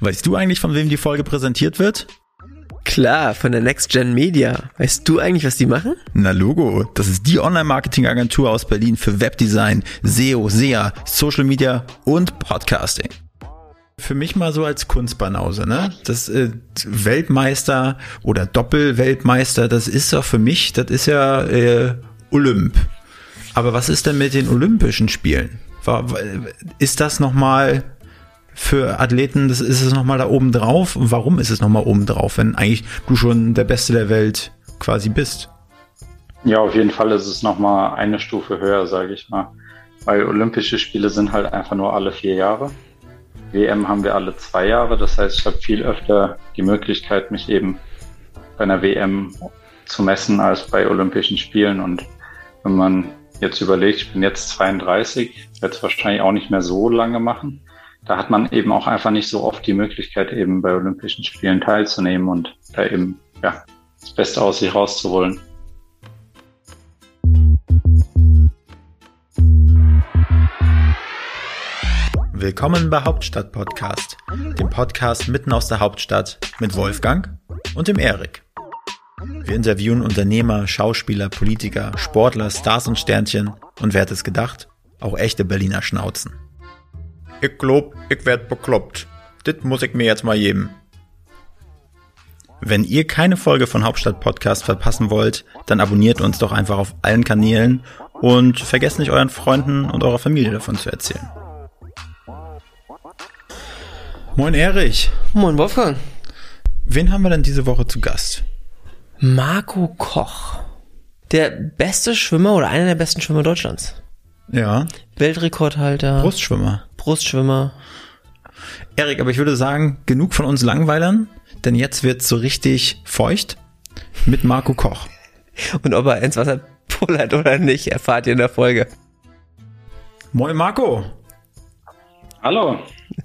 Weißt du eigentlich, von wem die Folge präsentiert wird? Klar, von der Next Gen Media. Weißt du eigentlich, was die machen? Na Logo, das ist die Online-Marketing-Agentur aus Berlin für Webdesign, SEO, SEA, Social Media und Podcasting. Für mich mal so als Kunstbanause, ne? Das äh, Weltmeister oder Doppelweltmeister, das ist doch für mich, das ist ja äh, Olymp. Aber was ist denn mit den Olympischen Spielen? Ist das nochmal für Athleten, das ist es nochmal da oben drauf? Warum ist es nochmal oben drauf, wenn eigentlich du schon der Beste der Welt quasi bist? Ja, auf jeden Fall ist es nochmal eine Stufe höher, sage ich mal. Weil Olympische Spiele sind halt einfach nur alle vier Jahre. WM haben wir alle zwei Jahre. Das heißt, ich habe viel öfter die Möglichkeit, mich eben bei einer WM zu messen als bei Olympischen Spielen. Und wenn man jetzt überlegt, ich bin jetzt 32, werde es wahrscheinlich auch nicht mehr so lange machen da hat man eben auch einfach nicht so oft die Möglichkeit, eben bei Olympischen Spielen teilzunehmen und da eben ja, das Beste aus sich rauszuholen. Willkommen bei Hauptstadt Podcast, dem Podcast mitten aus der Hauptstadt mit Wolfgang und dem Erik. Wir interviewen Unternehmer, Schauspieler, Politiker, Sportler, Stars und Sternchen und wer hätte es gedacht, auch echte Berliner Schnauzen. Ich glaub, ich werd bekloppt. Das muss ich mir jetzt mal geben. Wenn ihr keine Folge von Hauptstadt Podcast verpassen wollt, dann abonniert uns doch einfach auf allen Kanälen und vergesst nicht euren Freunden und eurer Familie davon zu erzählen. Moin Erich. Moin Wolfgang. Wen haben wir denn diese Woche zu Gast? Marco Koch. Der beste Schwimmer oder einer der besten Schwimmer Deutschlands. Ja. Weltrekordhalter. Brustschwimmer. Brustschwimmer. Erik, aber ich würde sagen, genug von uns Langweilern, denn jetzt wird's so richtig feucht mit Marco Koch. Und ob er ins Wasser pullert oder nicht, erfahrt ihr in der Folge. Moin Marco. Hallo.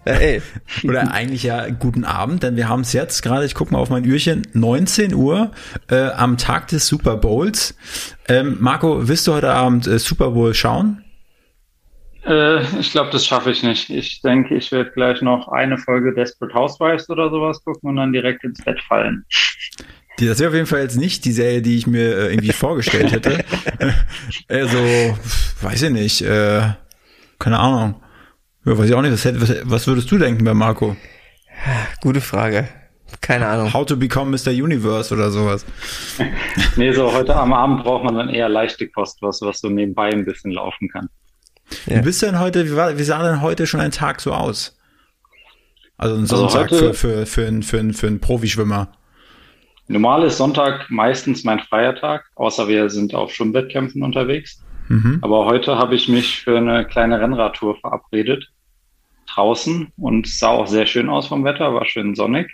Hey. Oder eigentlich ja guten Abend, denn wir haben es jetzt gerade, ich gucke mal auf mein Uhrchen, 19 Uhr äh, am Tag des Super Bowls. Ähm, Marco, willst du heute Abend äh, Super Bowl schauen? Äh, ich glaube, das schaffe ich nicht. Ich denke, ich werde gleich noch eine Folge Desperate Housewives oder sowas gucken und dann direkt ins Bett fallen. Das wäre auf jeden Fall jetzt nicht die Serie, die ich mir äh, irgendwie vorgestellt hätte. also, weiß ich nicht, äh, keine Ahnung. Ja, weiß ich auch nicht, was, was, was würdest du denken bei Marco? Gute Frage. Keine Ahnung. How to become Mr. Universe oder sowas. nee, so heute am Abend braucht man dann eher leichte Kost, was, was so nebenbei ein bisschen laufen kann. Ja. Wie bist du denn heute, wie, war, wie sah denn heute schon ein Tag so aus? Also ein Sonntag also für, für, für, einen, für, einen, für einen Profischwimmer. Normal ist Sonntag meistens mein freier Tag, außer wir sind auf Schwimmwettkämpfen unterwegs. Mhm. Aber heute habe ich mich für eine kleine Rennradtour verabredet. Draußen und sah auch sehr schön aus vom Wetter, war schön sonnig.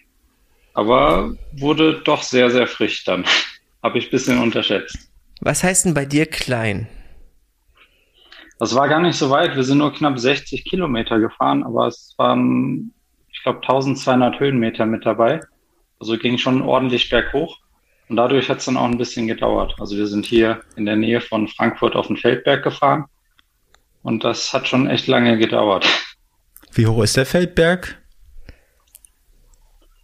Aber wurde doch sehr, sehr frisch dann. habe ich ein bisschen unterschätzt. Was heißt denn bei dir klein? Das war gar nicht so weit. Wir sind nur knapp 60 Kilometer gefahren, aber es waren, ich glaube, 1200 Höhenmeter mit dabei. Also ging schon ordentlich berghoch. Und dadurch hat es dann auch ein bisschen gedauert. Also wir sind hier in der Nähe von Frankfurt auf den Feldberg gefahren. Und das hat schon echt lange gedauert. Wie hoch ist der Feldberg?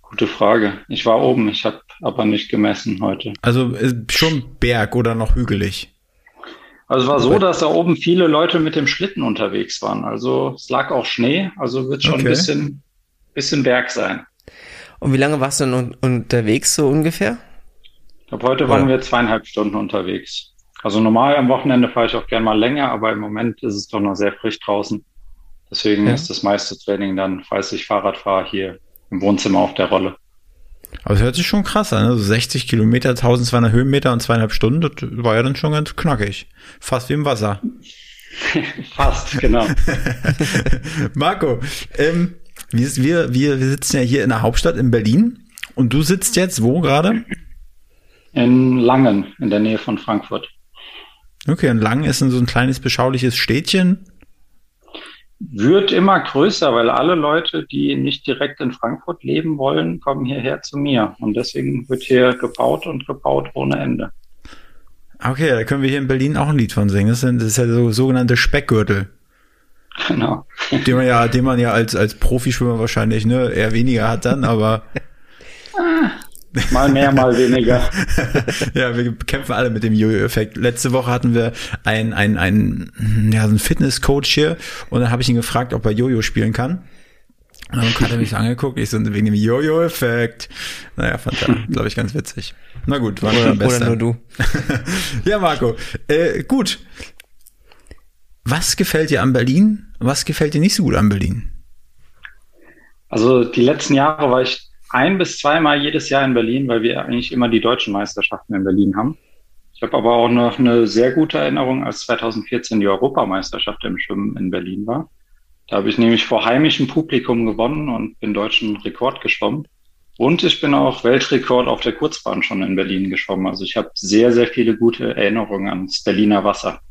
Gute Frage. Ich war oben, ich habe aber nicht gemessen heute. Also äh, schon Berg oder noch hügelig? Also es war so, dass da oben viele Leute mit dem Schlitten unterwegs waren. Also es lag auch Schnee, also wird schon okay. ein bisschen, bisschen Berg sein. Und wie lange warst du denn unterwegs so ungefähr? Ich glaube, heute waren wir zweieinhalb Stunden unterwegs. Also normal am Wochenende fahre ich auch gerne mal länger, aber im Moment ist es doch noch sehr frisch draußen. Deswegen ja. ist das meiste Training dann, falls ich Fahrrad fahre, hier im Wohnzimmer auf der Rolle. Aber es hört sich schon krass an, also 60 Kilometer, 1200 Höhenmeter und zweieinhalb Stunden, das war ja dann schon ganz knackig. Fast wie im Wasser. Fast, genau. Marco, ähm, wir, wir, wir sitzen ja hier in der Hauptstadt in Berlin und du sitzt jetzt wo gerade? In Langen, in der Nähe von Frankfurt. Okay, und Langen ist so ein kleines beschauliches Städtchen wird immer größer, weil alle Leute, die nicht direkt in Frankfurt leben wollen, kommen hierher zu mir. Und deswegen wird hier gebaut und gebaut ohne Ende. Okay, da können wir hier in Berlin auch ein Lied von singen. Das ist, das ist ja so sogenannte Speckgürtel. Genau. Den man ja, den man ja als, als Profischwimmer wahrscheinlich, ne, eher weniger hat dann, aber. Mal mehr, mal weniger. ja, wir kämpfen alle mit dem Jojo-Effekt. Letzte Woche hatten wir einen, einen, einen, ja, so einen Fitnesscoach hier und dann habe ich ihn gefragt, ob er Jojo spielen kann. Und dann hat er mich angeguckt, ich so wegen dem Jojo-Effekt. Naja, fand er, glaube ich, ganz witzig. Na gut, war oder, oder nur du. ja, Marco. Äh, gut. Was gefällt dir an Berlin? Was gefällt dir nicht so gut an Berlin? Also die letzten Jahre war ich ein bis zweimal jedes Jahr in Berlin, weil wir eigentlich immer die deutschen Meisterschaften in Berlin haben. Ich habe aber auch noch eine sehr gute Erinnerung, als 2014 die Europameisterschaft im Schwimmen in Berlin war. Da habe ich nämlich vor heimischem Publikum gewonnen und bin deutschen Rekord geschwommen. Und ich bin auch Weltrekord auf der Kurzbahn schon in Berlin geschwommen. Also ich habe sehr, sehr viele gute Erinnerungen ans Berliner Wasser.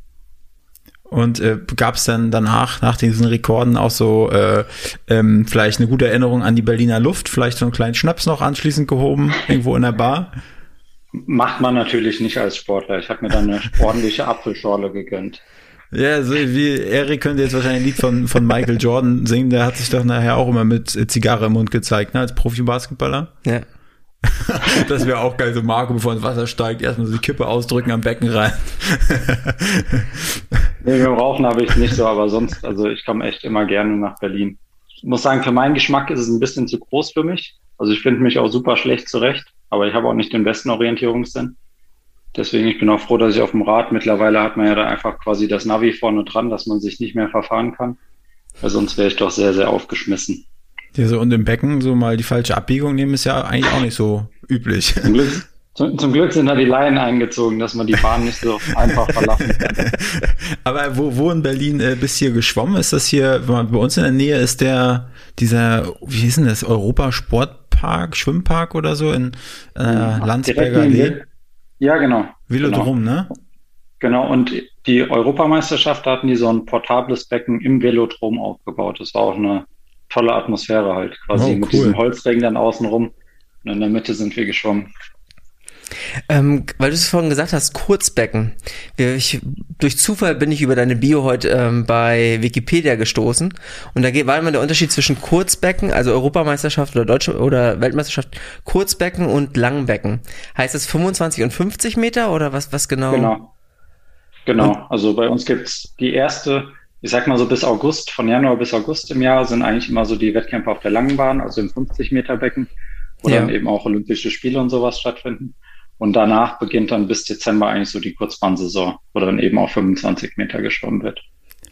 Und äh, gab es dann danach, nach diesen Rekorden, auch so äh, ähm, vielleicht eine gute Erinnerung an die Berliner Luft, vielleicht so einen kleinen Schnaps noch anschließend gehoben, irgendwo in der Bar? Macht man natürlich nicht als Sportler. Ich habe mir dann eine ordentliche Apfelschorle gegönnt. Ja, so wie Erik könnte jetzt wahrscheinlich ein Lied von, von Michael Jordan singen, der hat sich doch nachher auch immer mit Zigarre im Mund gezeigt, ne, als Profi-Basketballer. Ja. das wäre auch geil, so Marco, bevor ins Wasser steigt, erstmal so die Kippe ausdrücken am Becken rein. nee, dem Rauchen habe ich nicht so, aber sonst, also ich komme echt immer gerne nach Berlin. Ich muss sagen, für meinen Geschmack ist es ein bisschen zu groß für mich. Also ich finde mich auch super schlecht zurecht, aber ich habe auch nicht den besten Orientierungssinn. Deswegen, ich bin auch froh, dass ich auf dem Rad, mittlerweile hat man ja da einfach quasi das Navi vorne dran, dass man sich nicht mehr verfahren kann. Weil sonst wäre ich doch sehr, sehr aufgeschmissen. Ja, so und im Becken so mal die falsche Abbiegung nehmen ist ja eigentlich auch nicht so üblich. Zum Glück, zum, zum Glück sind da die Laien eingezogen, dass man die Bahn nicht so einfach verlassen kann. Aber wo, wo in Berlin äh, bist du hier geschwommen? Ist das hier, bei uns in der Nähe ist der, dieser, wie hieß denn das, Europa Sportpark, Schwimmpark oder so in äh, Landsberger Allee? Ja, genau. Velodrom, genau. ne? Genau, und die Europameisterschaft, da hatten die so ein portables Becken im Velodrom aufgebaut. Das war auch eine tolle Atmosphäre halt, quasi oh, cool. mit diesem Holzring dann außenrum. Und in der Mitte sind wir geschwommen. Ähm, weil du es vorhin gesagt hast, Kurzbecken. Ich, durch Zufall bin ich über deine Bio heute ähm, bei Wikipedia gestoßen und da war immer der Unterschied zwischen Kurzbecken, also Europameisterschaft oder Deutsche oder Weltmeisterschaft, Kurzbecken und Langbecken. Heißt das 25 und 50 Meter oder was, was genau? Genau. Genau. Also bei uns gibt's die erste ich sag mal so bis August, von Januar bis August im Jahr sind eigentlich immer so die Wettkämpfe auf der langen Bahn, also im 50 Meter Becken, wo ja. dann eben auch Olympische Spiele und sowas stattfinden. Und danach beginnt dann bis Dezember eigentlich so die Kurzbahnsaison, wo dann eben auch 25 Meter geschwommen wird.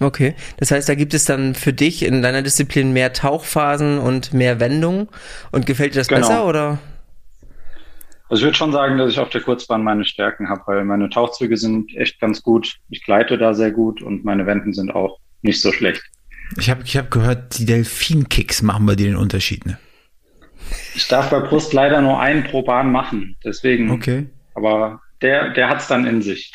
Okay, das heißt, da gibt es dann für dich in deiner Disziplin mehr Tauchphasen und mehr Wendungen. Und gefällt dir das genau. besser oder? Also ich würde schon sagen, dass ich auf der Kurzbahn meine Stärken habe, weil meine Tauchzüge sind echt ganz gut. Ich gleite da sehr gut und meine Wenden sind auch nicht so schlecht. Ich habe ich hab gehört, die Delfin-Kicks machen bei dir den Unterschied, ne? Ich darf bei Brust leider nur einen pro Bahn machen, deswegen. Okay. Aber der, der hat's dann in sich.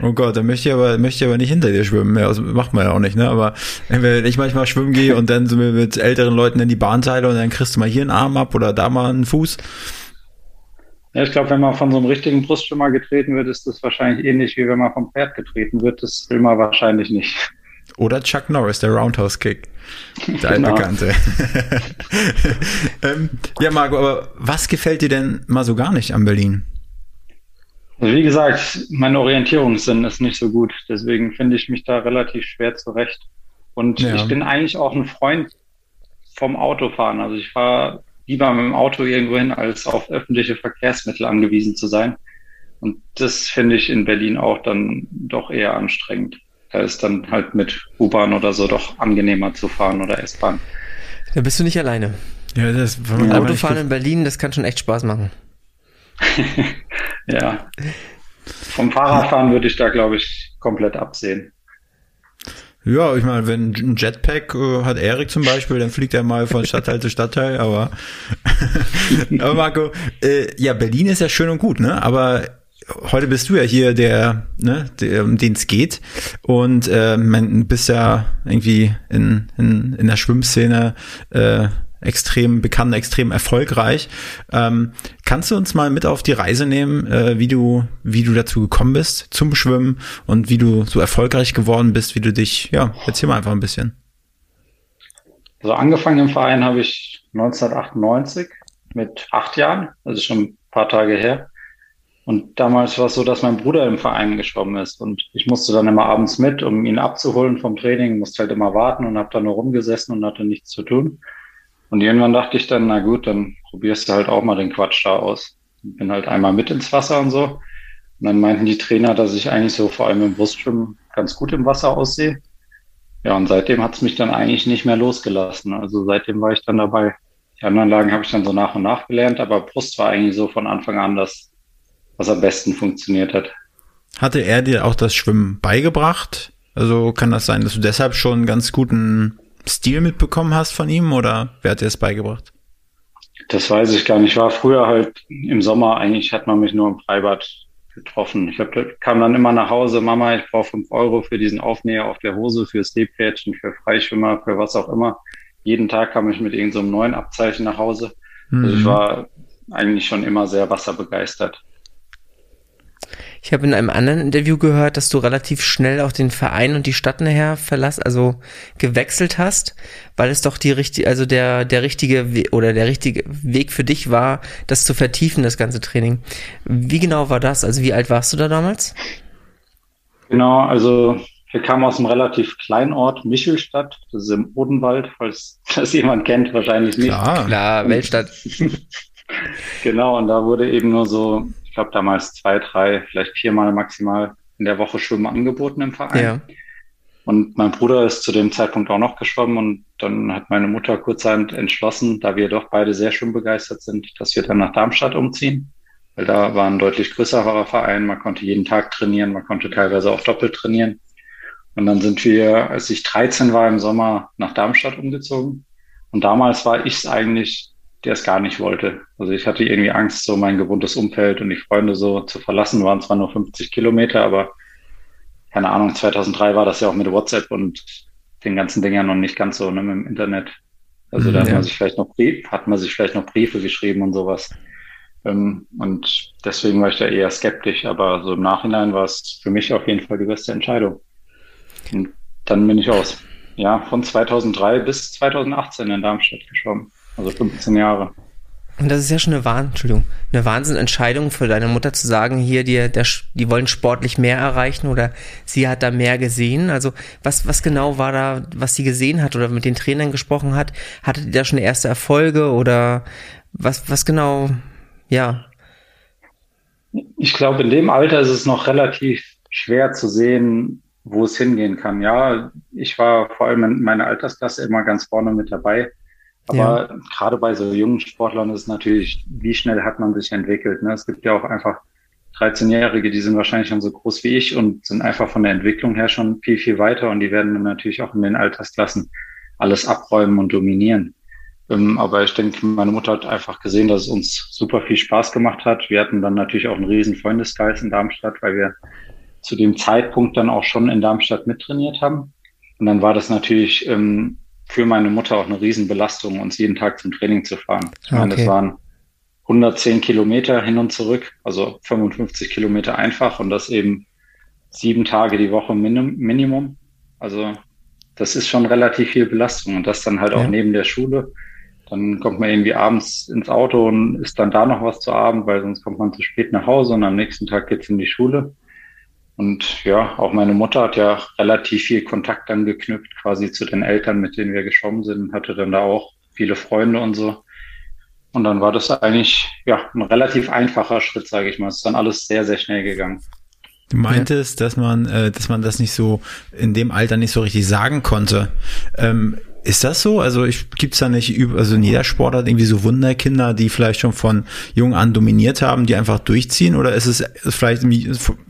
Oh Gott, dann möchte ich aber, möchte ich aber nicht hinter dir schwimmen. Ja, also macht man ja auch nicht, ne? Aber wenn ich manchmal schwimmen gehe und dann so mit älteren Leuten in die Bahn teile und dann kriegst du mal hier einen Arm ab oder da mal einen Fuß, ja, ich glaube, wenn man von so einem richtigen Brustschwimmer getreten wird, ist das wahrscheinlich ähnlich wie wenn man vom Pferd getreten wird. Das will man wahrscheinlich nicht. Oder Chuck Norris, der Roundhouse Kick. Der genau. altbekannte. ähm, ja, Marco, aber was gefällt dir denn mal so gar nicht an Berlin? Also wie gesagt, mein Orientierungssinn ist nicht so gut. Deswegen finde ich mich da relativ schwer zurecht. Und ja. ich bin eigentlich auch ein Freund vom Autofahren. Also ich fahre lieber mit dem Auto irgendwo hin, als auf öffentliche Verkehrsmittel angewiesen zu sein. Und das finde ich in Berlin auch dann doch eher anstrengend. Da ist dann halt mit U-Bahn oder so doch angenehmer zu fahren oder S-Bahn. Da bist du nicht alleine. Ja, das ja. Autofahren in Berlin, das kann schon echt Spaß machen. ja. Vom Fahrradfahren würde ich da, glaube ich, komplett absehen. Ja, ich meine, wenn ein Jetpack äh, hat Erik zum Beispiel, dann fliegt er mal von Stadtteil zu Stadtteil, aber, aber Marco, äh, ja, Berlin ist ja schön und gut, ne? Aber heute bist du ja hier der, ne, der, um den es geht. Und äh, man, bist ja irgendwie in, in, in der Schwimmszene äh, extrem bekannt, extrem erfolgreich. Ähm, kannst du uns mal mit auf die Reise nehmen, äh, wie du, wie du dazu gekommen bist zum Schwimmen und wie du so erfolgreich geworden bist, wie du dich, ja, erzähl mal einfach ein bisschen. Also angefangen im Verein habe ich 1998 mit acht Jahren, also schon ein paar Tage her. Und damals war es so, dass mein Bruder im Verein geschwommen ist und ich musste dann immer abends mit, um ihn abzuholen vom Training, musste halt immer warten und habe dann nur rumgesessen und hatte nichts zu tun. Und irgendwann dachte ich dann, na gut, dann probierst du halt auch mal den Quatsch da aus. Bin halt einmal mit ins Wasser und so. Und dann meinten die Trainer, dass ich eigentlich so vor allem im Brustschwimmen ganz gut im Wasser aussehe. Ja, und seitdem hat es mich dann eigentlich nicht mehr losgelassen. Also seitdem war ich dann dabei. Die anderen Lagen habe ich dann so nach und nach gelernt, aber Brust war eigentlich so von Anfang an das, was am besten funktioniert hat. Hatte er dir auch das Schwimmen beigebracht? Also kann das sein, dass du deshalb schon einen ganz guten Stil mitbekommen hast von ihm oder wer hat dir das beigebracht? Das weiß ich gar nicht. Ich war früher halt im Sommer, eigentlich hat man mich nur im Freibad getroffen. Ich hab, kam dann immer nach Hause, Mama, ich brauche fünf Euro für diesen Aufnäher auf der Hose, für Seepferdchen, für Freischwimmer, für was auch immer. Jeden Tag kam ich mit irgendeinem so neuen Abzeichen nach Hause. Mhm. Also ich mhm. war eigentlich schon immer sehr wasserbegeistert. Ich habe in einem anderen Interview gehört, dass du relativ schnell auch den Verein und die Stadt nachher verlass, also gewechselt hast, weil es doch die richtige, also der der richtige We oder der richtige Weg für dich war, das zu vertiefen, das ganze Training. Wie genau war das? Also wie alt warst du da damals? Genau, also wir kamen aus einem relativ kleinen Ort, Michelstadt, das ist im Odenwald, falls das jemand kennt, wahrscheinlich nicht. Klar, Klar Weltstadt. genau, und da wurde eben nur so ich glaube, damals zwei, drei, vielleicht viermal maximal in der Woche Schwimmen angeboten im Verein. Ja. Und mein Bruder ist zu dem Zeitpunkt auch noch geschwommen und dann hat meine Mutter kurzerhand entschlossen, da wir doch beide sehr schwimmbegeistert sind, dass wir dann nach Darmstadt umziehen, weil da war ein deutlich größerer Verein, man konnte jeden Tag trainieren, man konnte teilweise auch doppelt trainieren. Und dann sind wir, als ich 13 war im Sommer, nach Darmstadt umgezogen. Und damals war ich es eigentlich der es gar nicht wollte. Also ich hatte irgendwie Angst, so mein gewohntes Umfeld und die Freunde so zu verlassen, waren zwar nur 50 Kilometer, aber keine Ahnung, 2003 war das ja auch mit WhatsApp und den ganzen Dingen noch nicht ganz so ne, mit dem Internet. Also da ja. hat man sich vielleicht noch hat man sich vielleicht noch Briefe geschrieben und sowas. Ähm, und deswegen war ich da eher skeptisch, aber so im Nachhinein war es für mich auf jeden Fall die beste Entscheidung. Und dann bin ich aus, ja, von 2003 bis 2018 in Darmstadt geschwommen. Also 15 Jahre. Und das ist ja schon eine, Wahn, Entschuldigung, eine Wahnsinnentscheidung für deine Mutter zu sagen, hier, die, der, die wollen sportlich mehr erreichen oder sie hat da mehr gesehen. Also was, was genau war da, was sie gesehen hat oder mit den Trainern gesprochen hat? Hatte die da schon erste Erfolge oder was, was genau, ja? Ich glaube, in dem Alter ist es noch relativ schwer zu sehen, wo es hingehen kann. Ja, ich war vor allem in meiner Altersklasse immer ganz vorne mit dabei aber ja. gerade bei so jungen Sportlern ist natürlich, wie schnell hat man sich entwickelt. Ne? Es gibt ja auch einfach 13-Jährige, die sind wahrscheinlich schon so groß wie ich und sind einfach von der Entwicklung her schon viel, viel weiter und die werden dann natürlich auch in den Altersklassen alles abräumen und dominieren. Ähm, aber ich denke, meine Mutter hat einfach gesehen, dass es uns super viel Spaß gemacht hat. Wir hatten dann natürlich auch einen riesen Freundesgeist in Darmstadt, weil wir zu dem Zeitpunkt dann auch schon in Darmstadt mittrainiert haben. Und dann war das natürlich ähm, für meine Mutter auch eine Riesenbelastung, uns jeden Tag zum Training zu fahren. Ich okay. meine, das waren 110 Kilometer hin und zurück, also 55 Kilometer einfach und das eben sieben Tage die Woche Minim Minimum. Also das ist schon relativ viel Belastung und das dann halt ja. auch neben der Schule. Dann kommt man irgendwie abends ins Auto und isst dann da noch was zu Abend, weil sonst kommt man zu spät nach Hause und am nächsten Tag geht's in die Schule. Und ja, auch meine Mutter hat ja relativ viel Kontakt dann geknüpft, quasi zu den Eltern, mit denen wir geschwommen sind, hatte dann da auch viele Freunde und so. Und dann war das eigentlich ja ein relativ einfacher Schritt, sage ich mal. Es ist dann alles sehr, sehr schnell gegangen. Du meintest, dass man, äh, dass man das nicht so in dem Alter nicht so richtig sagen konnte. Ähm, ist das so? Also ich gibt's da nicht also in jeder Sportart irgendwie so Wunderkinder, die vielleicht schon von jung an dominiert haben, die einfach durchziehen? Oder ist es vielleicht,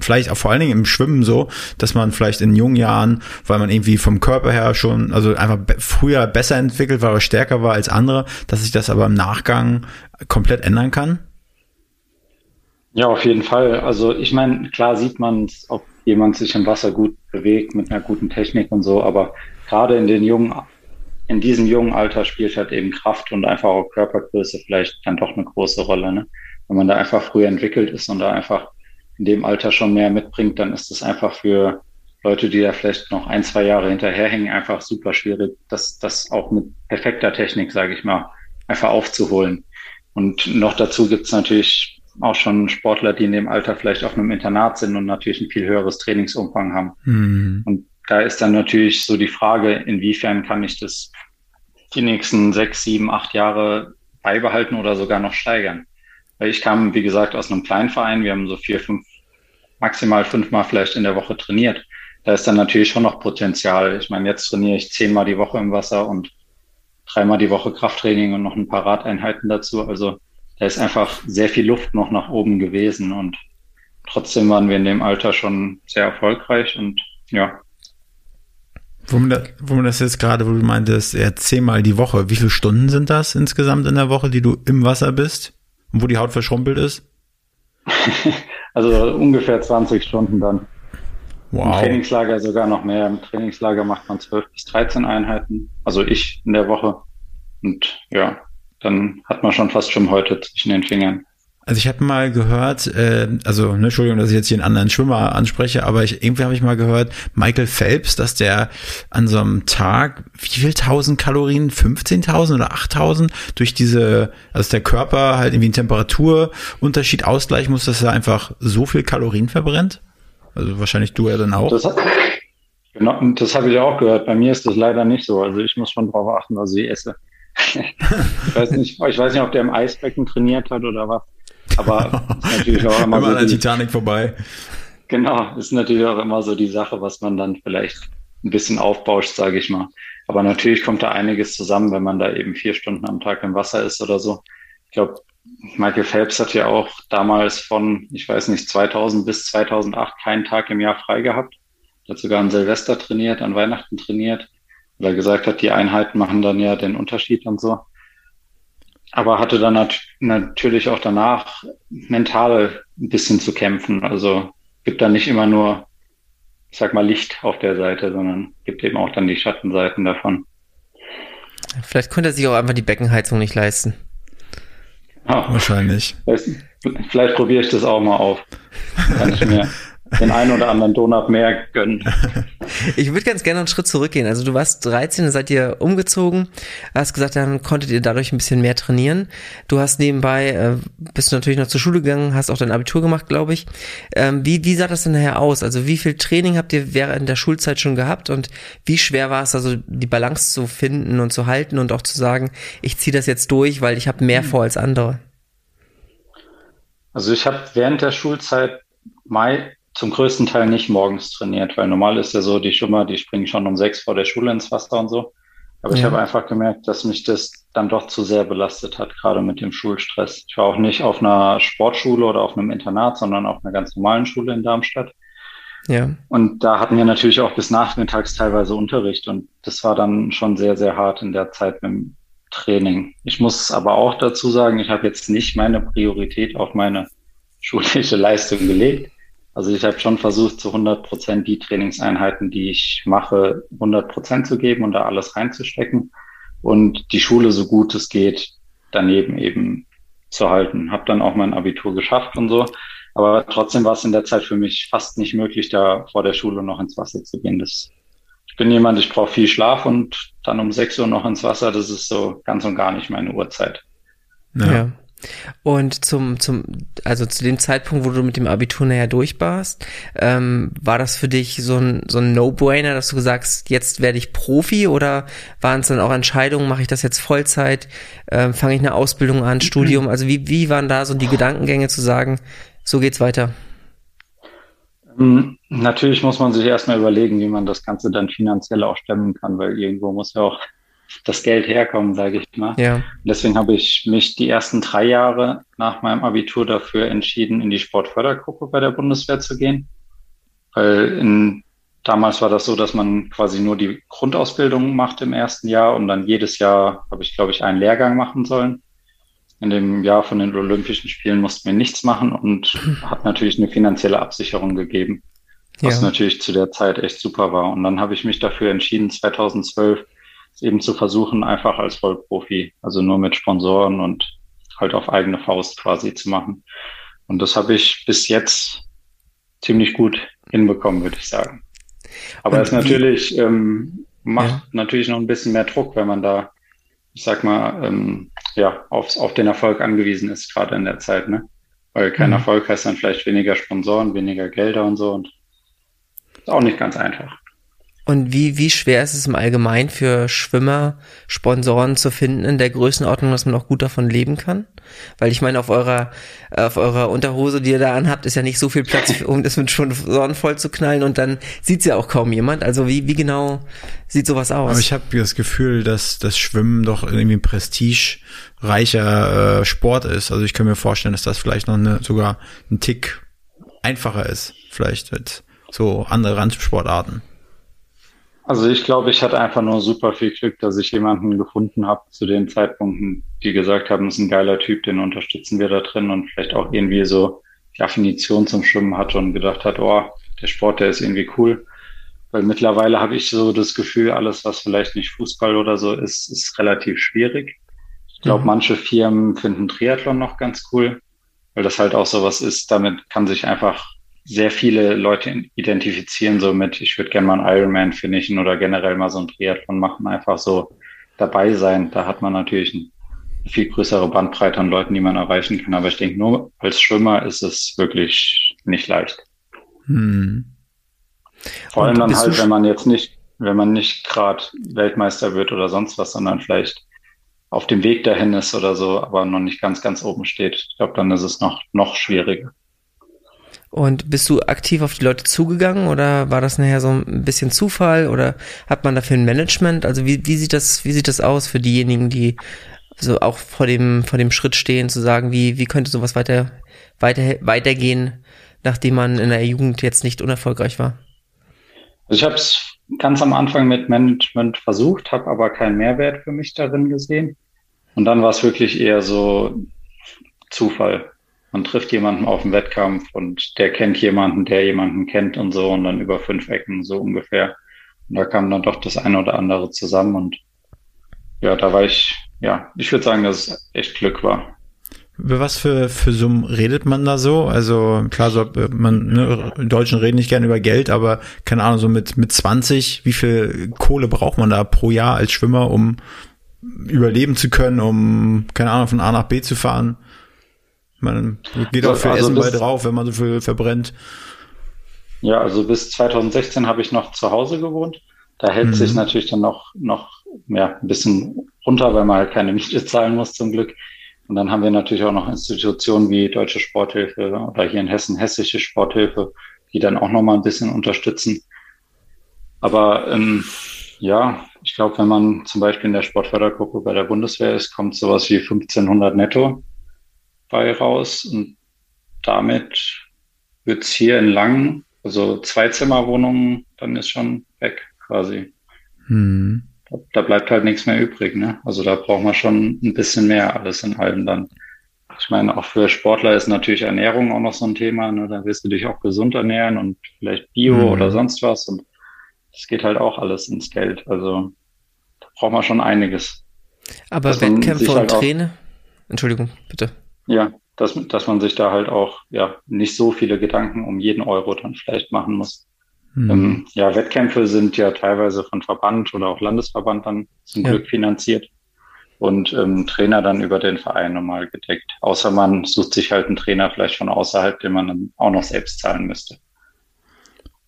vielleicht auch vor allen Dingen im Schwimmen so, dass man vielleicht in jungen Jahren, weil man irgendwie vom Körper her schon, also einfach früher besser entwickelt war oder stärker war als andere, dass sich das aber im Nachgang komplett ändern kann? Ja, auf jeden Fall. Also ich meine, klar sieht man, ob jemand sich im Wasser gut bewegt mit einer guten Technik und so, aber gerade in den jungen in diesem jungen Alter spielt halt eben Kraft und einfach auch Körpergröße vielleicht dann doch eine große Rolle. Ne? Wenn man da einfach früher entwickelt ist und da einfach in dem Alter schon mehr mitbringt, dann ist es einfach für Leute, die da vielleicht noch ein, zwei Jahre hinterherhängen, einfach super schwierig, das, das auch mit perfekter Technik, sage ich mal, einfach aufzuholen. Und noch dazu gibt's natürlich auch schon Sportler, die in dem Alter vielleicht auf einem Internat sind und natürlich ein viel höheres Trainingsumfang haben. Mhm. Und da ist dann natürlich so die Frage, inwiefern kann ich das die nächsten sechs, sieben, acht Jahre beibehalten oder sogar noch steigern. Weil ich kam, wie gesagt, aus einem kleinen Verein. Wir haben so vier, fünf, maximal fünfmal vielleicht in der Woche trainiert. Da ist dann natürlich schon noch Potenzial. Ich meine, jetzt trainiere ich zehnmal die Woche im Wasser und dreimal die Woche Krafttraining und noch ein paar Radeinheiten dazu. Also da ist einfach sehr viel Luft noch nach oben gewesen und trotzdem waren wir in dem Alter schon sehr erfolgreich und ja. Wo man, da, wo man das jetzt gerade, wo du meintest, ja, zehnmal die Woche, wie viele Stunden sind das insgesamt in der Woche, die du im Wasser bist und wo die Haut verschrumpelt ist? also ungefähr 20 Stunden dann. Wow. Im Trainingslager sogar noch mehr. Im Trainingslager macht man 12 bis 13 Einheiten. Also ich in der Woche. Und ja, dann hat man schon fast schon heute zwischen den Fingern. Also ich habe mal gehört, äh, also ne, Entschuldigung, dass ich jetzt hier einen anderen Schwimmer anspreche, aber ich, irgendwie habe ich mal gehört, Michael Phelps, dass der an so einem Tag wie viel tausend Kalorien, 15.000 oder 8.000 durch diese, also der Körper halt irgendwie einen Temperaturunterschied ausgleichen muss, dass er einfach so viel Kalorien verbrennt? Also wahrscheinlich du ja dann auch. Das, genau, das habe ich auch gehört. Bei mir ist das leider nicht so. Also ich muss schon darauf achten, was ich esse. ich, weiß nicht, ich weiß nicht, ob der im Eisbecken trainiert hat oder was. Aber ist natürlich auch immer, immer so an der die, Titanic vorbei. Genau, ist natürlich auch immer so die Sache, was man dann vielleicht ein bisschen aufbauscht, sage ich mal. Aber natürlich kommt da einiges zusammen, wenn man da eben vier Stunden am Tag im Wasser ist oder so. Ich glaube, Michael Phelps hat ja auch damals von, ich weiß nicht, 2000 bis 2008 keinen Tag im Jahr frei gehabt. Hat sogar an Silvester trainiert, an Weihnachten trainiert, weil er gesagt hat, die Einheiten machen dann ja den Unterschied und so. Aber hatte dann nat natürlich auch danach mental ein bisschen zu kämpfen. Also gibt da nicht immer nur, ich sag mal, Licht auf der Seite, sondern gibt eben auch dann die Schattenseiten davon. Vielleicht konnte er sich auch einfach die Beckenheizung nicht leisten. Ah, Wahrscheinlich. Vielleicht, vielleicht probiere ich das auch mal auf. Kann ich mir den einen oder anderen Donut mehr gönnen. Ich würde ganz gerne einen Schritt zurückgehen. Also du warst 13, seid ihr umgezogen, hast gesagt, dann konntet ihr dadurch ein bisschen mehr trainieren. Du hast nebenbei, äh, bist du natürlich noch zur Schule gegangen, hast auch dein Abitur gemacht, glaube ich. Ähm, wie, wie sah das denn nachher aus? Also wie viel Training habt ihr während der Schulzeit schon gehabt und wie schwer war es also die Balance zu finden und zu halten und auch zu sagen, ich ziehe das jetzt durch, weil ich habe mehr vor als andere? Also ich habe während der Schulzeit Mai zum größten Teil nicht morgens trainiert, weil normal ist ja so, die Schwimmer, die springen schon um sechs vor der Schule ins Wasser und so. Aber ja. ich habe einfach gemerkt, dass mich das dann doch zu sehr belastet hat, gerade mit dem Schulstress. Ich war auch nicht auf einer Sportschule oder auf einem Internat, sondern auf einer ganz normalen Schule in Darmstadt. Ja. Und da hatten wir natürlich auch bis nachmittags teilweise Unterricht und das war dann schon sehr, sehr hart in der Zeit mit dem Training. Ich muss aber auch dazu sagen, ich habe jetzt nicht meine Priorität auf meine schulische Leistung gelegt, also ich habe schon versucht, zu 100 Prozent die Trainingseinheiten, die ich mache, 100 Prozent zu geben und da alles reinzustecken und die Schule so gut es geht daneben eben zu halten. Habe dann auch mein Abitur geschafft und so, aber trotzdem war es in der Zeit für mich fast nicht möglich, da vor der Schule noch ins Wasser zu gehen. Das, ich bin jemand, ich brauche viel Schlaf und dann um 6 Uhr noch ins Wasser, das ist so ganz und gar nicht meine Uhrzeit. ja. ja. Und zum, zum, also zu dem Zeitpunkt, wo du mit dem Abitur nachher durch warst, ähm, war das für dich so ein, so ein No-Brainer, dass du sagst, jetzt werde ich Profi oder waren es dann auch Entscheidungen, mache ich das jetzt Vollzeit, ähm, fange ich eine Ausbildung an, Studium? Also wie, wie waren da so die Gedankengänge zu sagen, so geht's weiter? Ähm, natürlich muss man sich erstmal überlegen, wie man das Ganze dann finanziell auch stemmen kann, weil irgendwo muss ja auch das Geld herkommen, sage ich mal. Ja. Deswegen habe ich mich die ersten drei Jahre nach meinem Abitur dafür entschieden, in die Sportfördergruppe bei der Bundeswehr zu gehen. Weil in, damals war das so, dass man quasi nur die Grundausbildung macht im ersten Jahr und dann jedes Jahr habe ich, glaube ich, einen Lehrgang machen sollen. In dem Jahr von den Olympischen Spielen mussten wir nichts machen und hat natürlich eine finanzielle Absicherung gegeben, was ja. natürlich zu der Zeit echt super war. Und dann habe ich mich dafür entschieden, 2012 eben zu versuchen, einfach als Vollprofi, also nur mit Sponsoren und halt auf eigene Faust quasi zu machen. Und das habe ich bis jetzt ziemlich gut hinbekommen, würde ich sagen. Aber es natürlich ähm, macht ja. natürlich noch ein bisschen mehr Druck, wenn man da, ich sag mal, ähm, ja, auf, auf den Erfolg angewiesen ist, gerade in der Zeit, ne? Weil kein mhm. Erfolg heißt dann vielleicht weniger Sponsoren, weniger Gelder und so und ist auch nicht ganz einfach. Und wie, wie schwer ist es im Allgemeinen für Schwimmer, Sponsoren zu finden in der Größenordnung, dass man auch gut davon leben kann? Weil ich meine, auf eurer, auf eurer Unterhose, die ihr da anhabt, ist ja nicht so viel Platz, um das mit Sponsoren voll zu knallen und dann sieht's ja auch kaum jemand. Also wie, wie genau sieht sowas aus? Aber ich habe das Gefühl, dass das Schwimmen doch irgendwie ein prestigereicher äh, Sport ist. Also ich kann mir vorstellen, dass das vielleicht noch eine, sogar ein Tick einfacher ist, vielleicht als so andere Randsportarten. Also ich glaube, ich hatte einfach nur super viel Glück, dass ich jemanden gefunden habe zu den Zeitpunkten, die gesagt haben, ist ein geiler Typ, den unterstützen wir da drin und vielleicht auch irgendwie so die Affinition zum Schwimmen hatte und gedacht hat, oh, der Sport, der ist irgendwie cool. Weil mittlerweile habe ich so das Gefühl, alles, was vielleicht nicht Fußball oder so ist, ist relativ schwierig. Ich glaube, mhm. manche Firmen finden Triathlon noch ganz cool, weil das halt auch sowas ist, damit kann sich einfach sehr viele Leute identifizieren so mit, ich würde gerne mal einen Ironman finishen oder generell mal so ein Triathlon machen, einfach so dabei sein. Da hat man natürlich eine viel größere Bandbreite an Leuten, die man erreichen kann. Aber ich denke, nur als Schwimmer ist es wirklich nicht leicht. Hm. Vor allem dann halt, wenn man jetzt nicht, wenn man nicht gerade Weltmeister wird oder sonst was, sondern vielleicht auf dem Weg dahin ist oder so, aber noch nicht ganz, ganz oben steht. Ich glaube, dann ist es noch, noch schwieriger. Und bist du aktiv auf die Leute zugegangen oder war das nachher so ein bisschen Zufall oder hat man dafür ein Management? Also wie, wie sieht das, wie sieht das aus für diejenigen, die so auch vor dem, vor dem Schritt stehen, zu sagen, wie, wie könnte sowas weiter, weiter, weitergehen, nachdem man in der Jugend jetzt nicht unerfolgreich war? Also ich habe es ganz am Anfang mit Management versucht, habe aber keinen Mehrwert für mich darin gesehen. Und dann war es wirklich eher so Zufall man trifft jemanden auf dem Wettkampf und der kennt jemanden, der jemanden kennt und so und dann über fünf Ecken so ungefähr. Und da kam dann doch das eine oder andere zusammen und ja, da war ich, ja, ich würde sagen, dass es echt Glück war. Über was für, für Summen redet man da so? Also klar, so, man, ne, Deutschen reden nicht gerne über Geld, aber keine Ahnung, so mit, mit 20, wie viel Kohle braucht man da pro Jahr als Schwimmer, um überleben zu können, um, keine Ahnung, von A nach B zu fahren? Man geht auch für also Essen bei drauf, wenn man so viel verbrennt. Ja, also bis 2016 habe ich noch zu Hause gewohnt. Da hält mhm. sich natürlich dann noch, noch ja, ein bisschen runter, weil man halt keine Miete zahlen muss zum Glück. Und dann haben wir natürlich auch noch Institutionen wie Deutsche Sporthilfe oder hier in Hessen Hessische Sporthilfe, die dann auch nochmal ein bisschen unterstützen. Aber ähm, ja, ich glaube, wenn man zum Beispiel in der Sportfördergruppe bei der Bundeswehr ist, kommt sowas wie 1500 netto bei raus und damit wird's hier in Langen, also Zweizimmerwohnungen, dann ist schon weg quasi. Hm. Da, da, bleibt halt nichts mehr übrig, ne? Also da braucht man schon ein bisschen mehr alles in allem dann. Ich meine, auch für Sportler ist natürlich Ernährung auch noch so ein Thema, ne? Da wirst du dich auch gesund ernähren und vielleicht Bio hm. oder sonst was und das geht halt auch alles ins Geld. Also da braucht man schon einiges. Aber Wettkämpfe und halt Trainer? Entschuldigung, bitte. Ja, dass, dass man sich da halt auch ja nicht so viele Gedanken um jeden Euro dann vielleicht machen muss. Mhm. Ähm, ja, Wettkämpfe sind ja teilweise von Verband oder auch Landesverband dann zum ja. Glück finanziert und ähm, Trainer dann über den Verein normal gedeckt. Außer man sucht sich halt einen Trainer vielleicht von außerhalb, den man dann auch noch selbst zahlen müsste.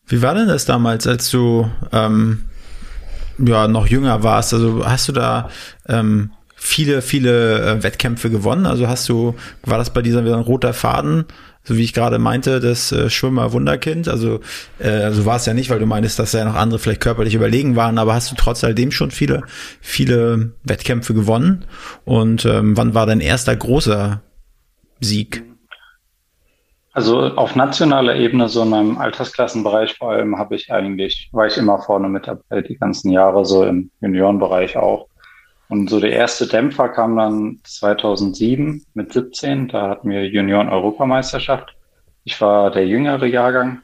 Wie war denn das damals, als du ähm, ja noch jünger warst? Also hast du da ähm, viele, viele äh, Wettkämpfe gewonnen. Also hast du, war das bei dieser wieder ein roter Faden, so wie ich gerade meinte, das äh, Schwimmer Wunderkind? Also, äh, also war es ja nicht, weil du meinst, dass ja noch andere vielleicht körperlich überlegen waren, aber hast du trotz alledem schon viele, viele Wettkämpfe gewonnen? Und ähm, wann war dein erster großer Sieg? Also auf nationaler Ebene, so in meinem Altersklassenbereich vor allem, habe ich eigentlich, war ich immer vorne mit dabei, die ganzen Jahre, so im Juniorenbereich auch. Und so der erste Dämpfer kam dann 2007 mit 17. Da hatten wir Junioren-Europameisterschaft. Ich war der jüngere Jahrgang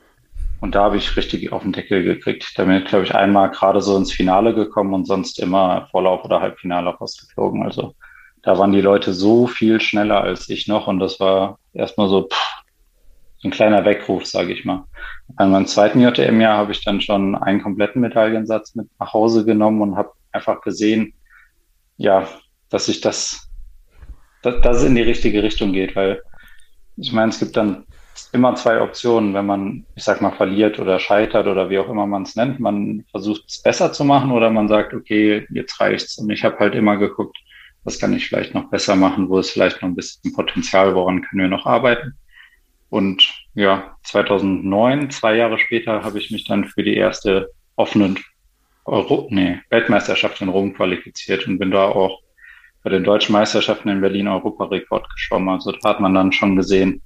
Und da habe ich richtig auf den Deckel gekriegt. Da bin ich, glaube ich, einmal gerade so ins Finale gekommen und sonst immer Vorlauf oder Halbfinale rausgeflogen. Also da waren die Leute so viel schneller als ich noch und das war erstmal so pff, ein kleiner Weckruf, sage ich mal. An meinem zweiten JTM-Jahr habe ich dann schon einen kompletten Medaillensatz mit nach Hause genommen und habe einfach gesehen, ja, dass sich das, dass, dass es in die richtige Richtung geht, weil ich meine, es gibt dann immer zwei Optionen, wenn man, ich sag mal, verliert oder scheitert oder wie auch immer man es nennt. Man versucht es besser zu machen oder man sagt, okay, jetzt reicht's. Und ich habe halt immer geguckt, was kann ich vielleicht noch besser machen, wo ist vielleicht noch ein bisschen Potenzial, woran können wir noch arbeiten. Und ja, 2009, zwei Jahre später, habe ich mich dann für die erste offene Euro, nee, Weltmeisterschaft in Rom qualifiziert und bin da auch bei den deutschen Meisterschaften in Berlin Europarekord geschwommen. Also da hat man dann schon gesehen,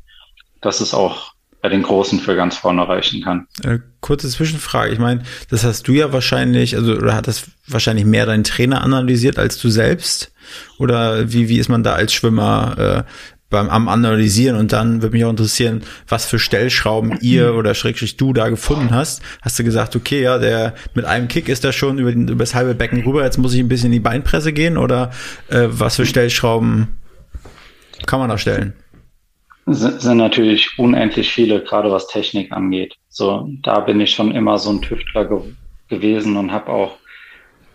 dass es auch bei den Großen für ganz vorne reichen kann. Äh, kurze Zwischenfrage. Ich meine, das hast du ja wahrscheinlich, also oder hat das wahrscheinlich mehr dein Trainer analysiert als du selbst? Oder wie, wie ist man da als Schwimmer äh, beim am Analysieren und dann würde mich auch interessieren, was für Stellschrauben ihr oder schrägstrich du da gefunden hast. Hast du gesagt, okay, ja, der mit einem Kick ist da schon über, den, über das halbe Becken rüber, jetzt muss ich ein bisschen in die Beinpresse gehen oder äh, was für Stellschrauben kann man da stellen? sind natürlich unendlich viele, gerade was Technik angeht. So, da bin ich schon immer so ein Tüftler ge gewesen und habe auch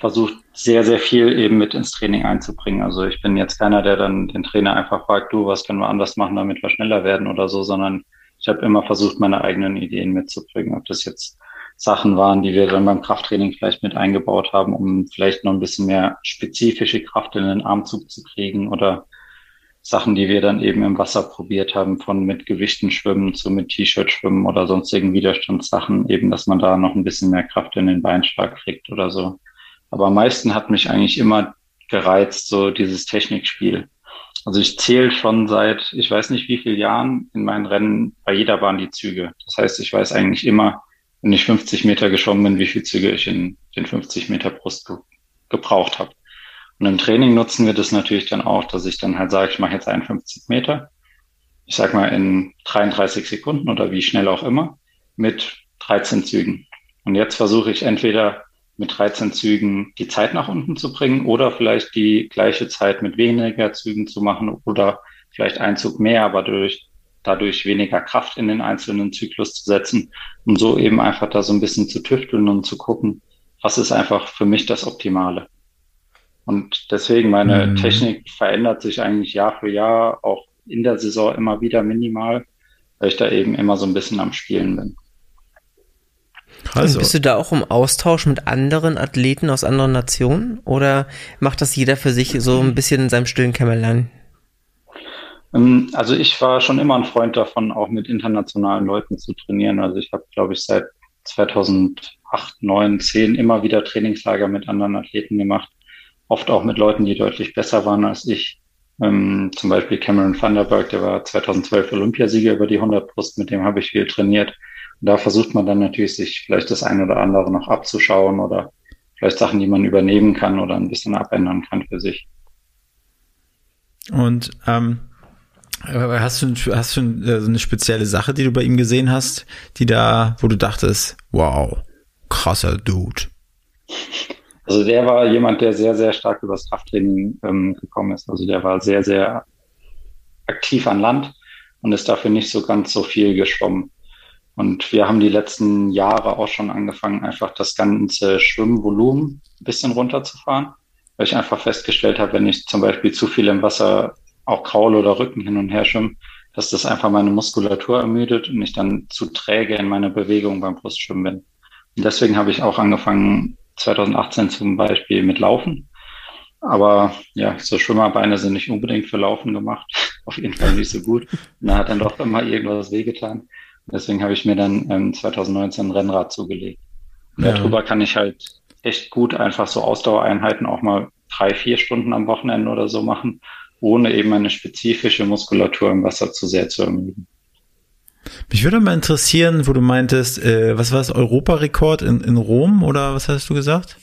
versucht, sehr, sehr viel eben mit ins Training einzubringen. Also ich bin jetzt keiner, der dann den Trainer einfach fragt, du, was können wir anders machen, damit wir schneller werden oder so, sondern ich habe immer versucht, meine eigenen Ideen mitzubringen. Ob das jetzt Sachen waren, die wir dann beim Krafttraining vielleicht mit eingebaut haben, um vielleicht noch ein bisschen mehr spezifische Kraft in den Armzug zu kriegen oder Sachen, die wir dann eben im Wasser probiert haben, von mit Gewichten schwimmen zu mit T-Shirt schwimmen oder sonstigen Widerstandssachen, eben, dass man da noch ein bisschen mehr Kraft in den Beinschlag kriegt oder so. Aber am meisten hat mich eigentlich immer gereizt, so dieses Technikspiel. Also ich zähle schon seit, ich weiß nicht wie viele Jahren in meinen Rennen bei jeder Bahn die Züge. Das heißt, ich weiß eigentlich immer, wenn ich 50 Meter geschwommen bin, wie viele Züge ich in den 50 Meter Brust ge gebraucht habe. Und im Training nutzen wir das natürlich dann auch, dass ich dann halt sage, ich mache jetzt 51 Meter. Ich sag mal in 33 Sekunden oder wie schnell auch immer mit 13 Zügen. Und jetzt versuche ich entweder mit 13 Zügen die Zeit nach unten zu bringen oder vielleicht die gleiche Zeit mit weniger Zügen zu machen oder vielleicht ein Zug mehr, aber durch, dadurch weniger Kraft in den einzelnen Zyklus zu setzen, um so eben einfach da so ein bisschen zu tüfteln und zu gucken, was ist einfach für mich das Optimale. Und deswegen meine mhm. Technik verändert sich eigentlich Jahr für Jahr, auch in der Saison immer wieder minimal, weil ich da eben immer so ein bisschen am Spielen bin. Also. Bist du da auch im Austausch mit anderen Athleten aus anderen Nationen oder macht das jeder für sich so ein bisschen in seinem stillen Kämmerlein? Ähm, also ich war schon immer ein Freund davon, auch mit internationalen Leuten zu trainieren. Also ich habe, glaube ich, seit 2008, 9, 10 immer wieder Trainingslager mit anderen Athleten gemacht oft auch mit Leuten, die deutlich besser waren als ich. Ähm, zum Beispiel Cameron Vanderberg, der war 2012 Olympiasieger über die 100 Brust, mit dem habe ich viel trainiert. Und da versucht man dann natürlich, sich vielleicht das eine oder andere noch abzuschauen oder vielleicht Sachen, die man übernehmen kann oder ein bisschen abändern kann für sich. Und ähm, hast du, hast du äh, eine spezielle Sache, die du bei ihm gesehen hast, die da, wo du dachtest, wow, krasser Dude? Also der war jemand, der sehr, sehr stark übers Krafttraining ähm, gekommen ist. Also der war sehr, sehr aktiv an Land und ist dafür nicht so ganz so viel geschwommen. Und wir haben die letzten Jahre auch schon angefangen, einfach das ganze Schwimmvolumen ein bisschen runterzufahren, weil ich einfach festgestellt habe, wenn ich zum Beispiel zu viel im Wasser auch Kraul oder Rücken hin und her schwimme, dass das einfach meine Muskulatur ermüdet und ich dann zu träge in meiner Bewegung beim Brustschwimmen bin. Und deswegen habe ich auch angefangen, 2018 zum Beispiel mit Laufen. Aber ja, so Schwimmerbeine sind nicht unbedingt für Laufen gemacht. Auf jeden Fall nicht so gut. Da hat dann doch immer irgendwas wehgetan. Deswegen habe ich mir dann ähm, 2019 ein Rennrad zugelegt. Ja. darüber kann ich halt echt gut einfach so Ausdauereinheiten auch mal drei, vier Stunden am Wochenende oder so machen, ohne eben eine spezifische Muskulatur im Wasser zu sehr zu ermüden. Mich würde mal interessieren, wo du meintest, äh, was war das, Europarekord in, in Rom oder was hast du gesagt?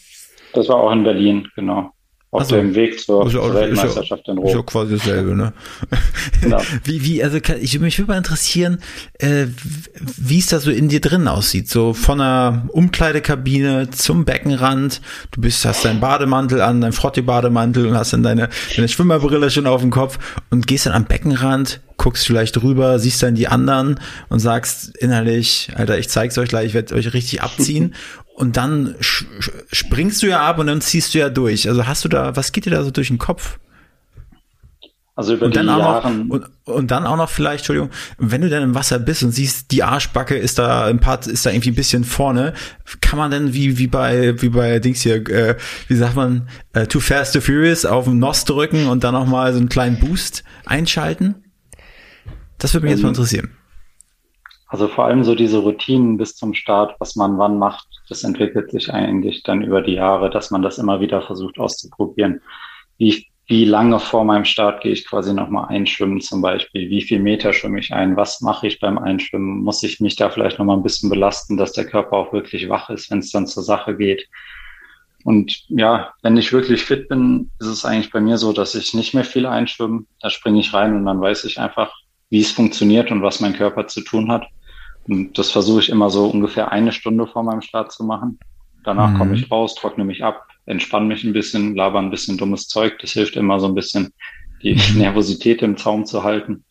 Das war auch in Berlin, genau. Auf Also, dem Weg zur, auch- zur Weltmeisterschaft in Ist ja Rom. quasi dasselbe, ne? Genau. Wie, wie, also kann- ich, mich würde mal interessieren, äh, wie es da so in dir drin aussieht. So von der Umkleidekabine zum Beckenrand. Du bist, hast deinen Bademantel an, deinen Frotti-Bademantel und hast dann deine, deine Schwimmerbrille schon auf dem Kopf und gehst dann am Beckenrand, guckst vielleicht rüber, siehst dann die anderen und sagst innerlich, Alter, ich zeig's euch gleich, ich werde euch richtig abziehen. Und dann springst du ja ab und dann ziehst du ja durch. Also hast du da, was geht dir da so durch den Kopf? Also über Und die dann, auch noch, und, und dann auch noch vielleicht, Entschuldigung, wenn du dann im Wasser bist und siehst, die Arschbacke ist da ein paar, ist da irgendwie ein bisschen vorne, kann man denn wie, wie bei, wie bei Dings hier, äh, wie sagt man, äh, Too Fast, Too Furious auf den NOS drücken und dann auch mal so einen kleinen Boost einschalten? Das würde mich jetzt mal Ähm, interessieren. Also vor allem so diese Routinen bis zum Start, was man wann macht, das entwickelt sich eigentlich dann über die Jahre, dass man das immer wieder versucht auszuprobieren. Wie, wie lange vor meinem Start gehe ich quasi nochmal einschwimmen zum Beispiel? Wie viel Meter schwimme ich ein? Was mache ich beim Einschwimmen? Muss ich mich da vielleicht nochmal ein bisschen belasten, dass der Körper auch wirklich wach ist, wenn es dann zur Sache geht? Und ja, wenn ich wirklich fit bin, ist es eigentlich bei mir so, dass ich nicht mehr viel einschwimme. Da springe ich rein und dann weiß ich einfach, wie es funktioniert und was mein Körper zu tun hat. Und das versuche ich immer so ungefähr eine Stunde vor meinem Start zu machen. Danach Mhm. komme ich raus, trockne mich ab, entspanne mich ein bisschen, laber ein bisschen dummes Zeug. Das hilft immer so ein bisschen, die Nervosität im Zaum zu halten.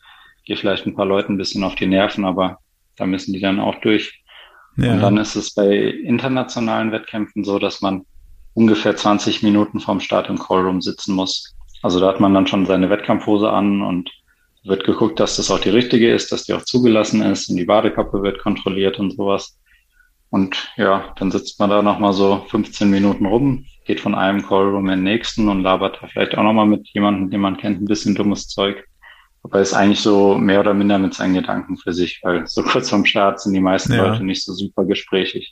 Gehe vielleicht ein paar Leuten ein bisschen auf die Nerven, aber da müssen die dann auch durch. Und dann ist es bei internationalen Wettkämpfen so, dass man ungefähr 20 Minuten vorm Start im Callroom sitzen muss. Also da hat man dann schon seine Wettkampfhose an und wird geguckt, dass das auch die richtige ist, dass die auch zugelassen ist und die Badekappe wird kontrolliert und sowas. Und ja, dann sitzt man da nochmal so 15 Minuten rum, geht von einem Callroom in den nächsten und labert da vielleicht auch nochmal mit jemandem, den man kennt, ein bisschen dummes Zeug. Aber ist eigentlich so mehr oder minder mit seinen Gedanken für sich, weil so kurz vorm Start sind die meisten Ja. Leute nicht so super gesprächig.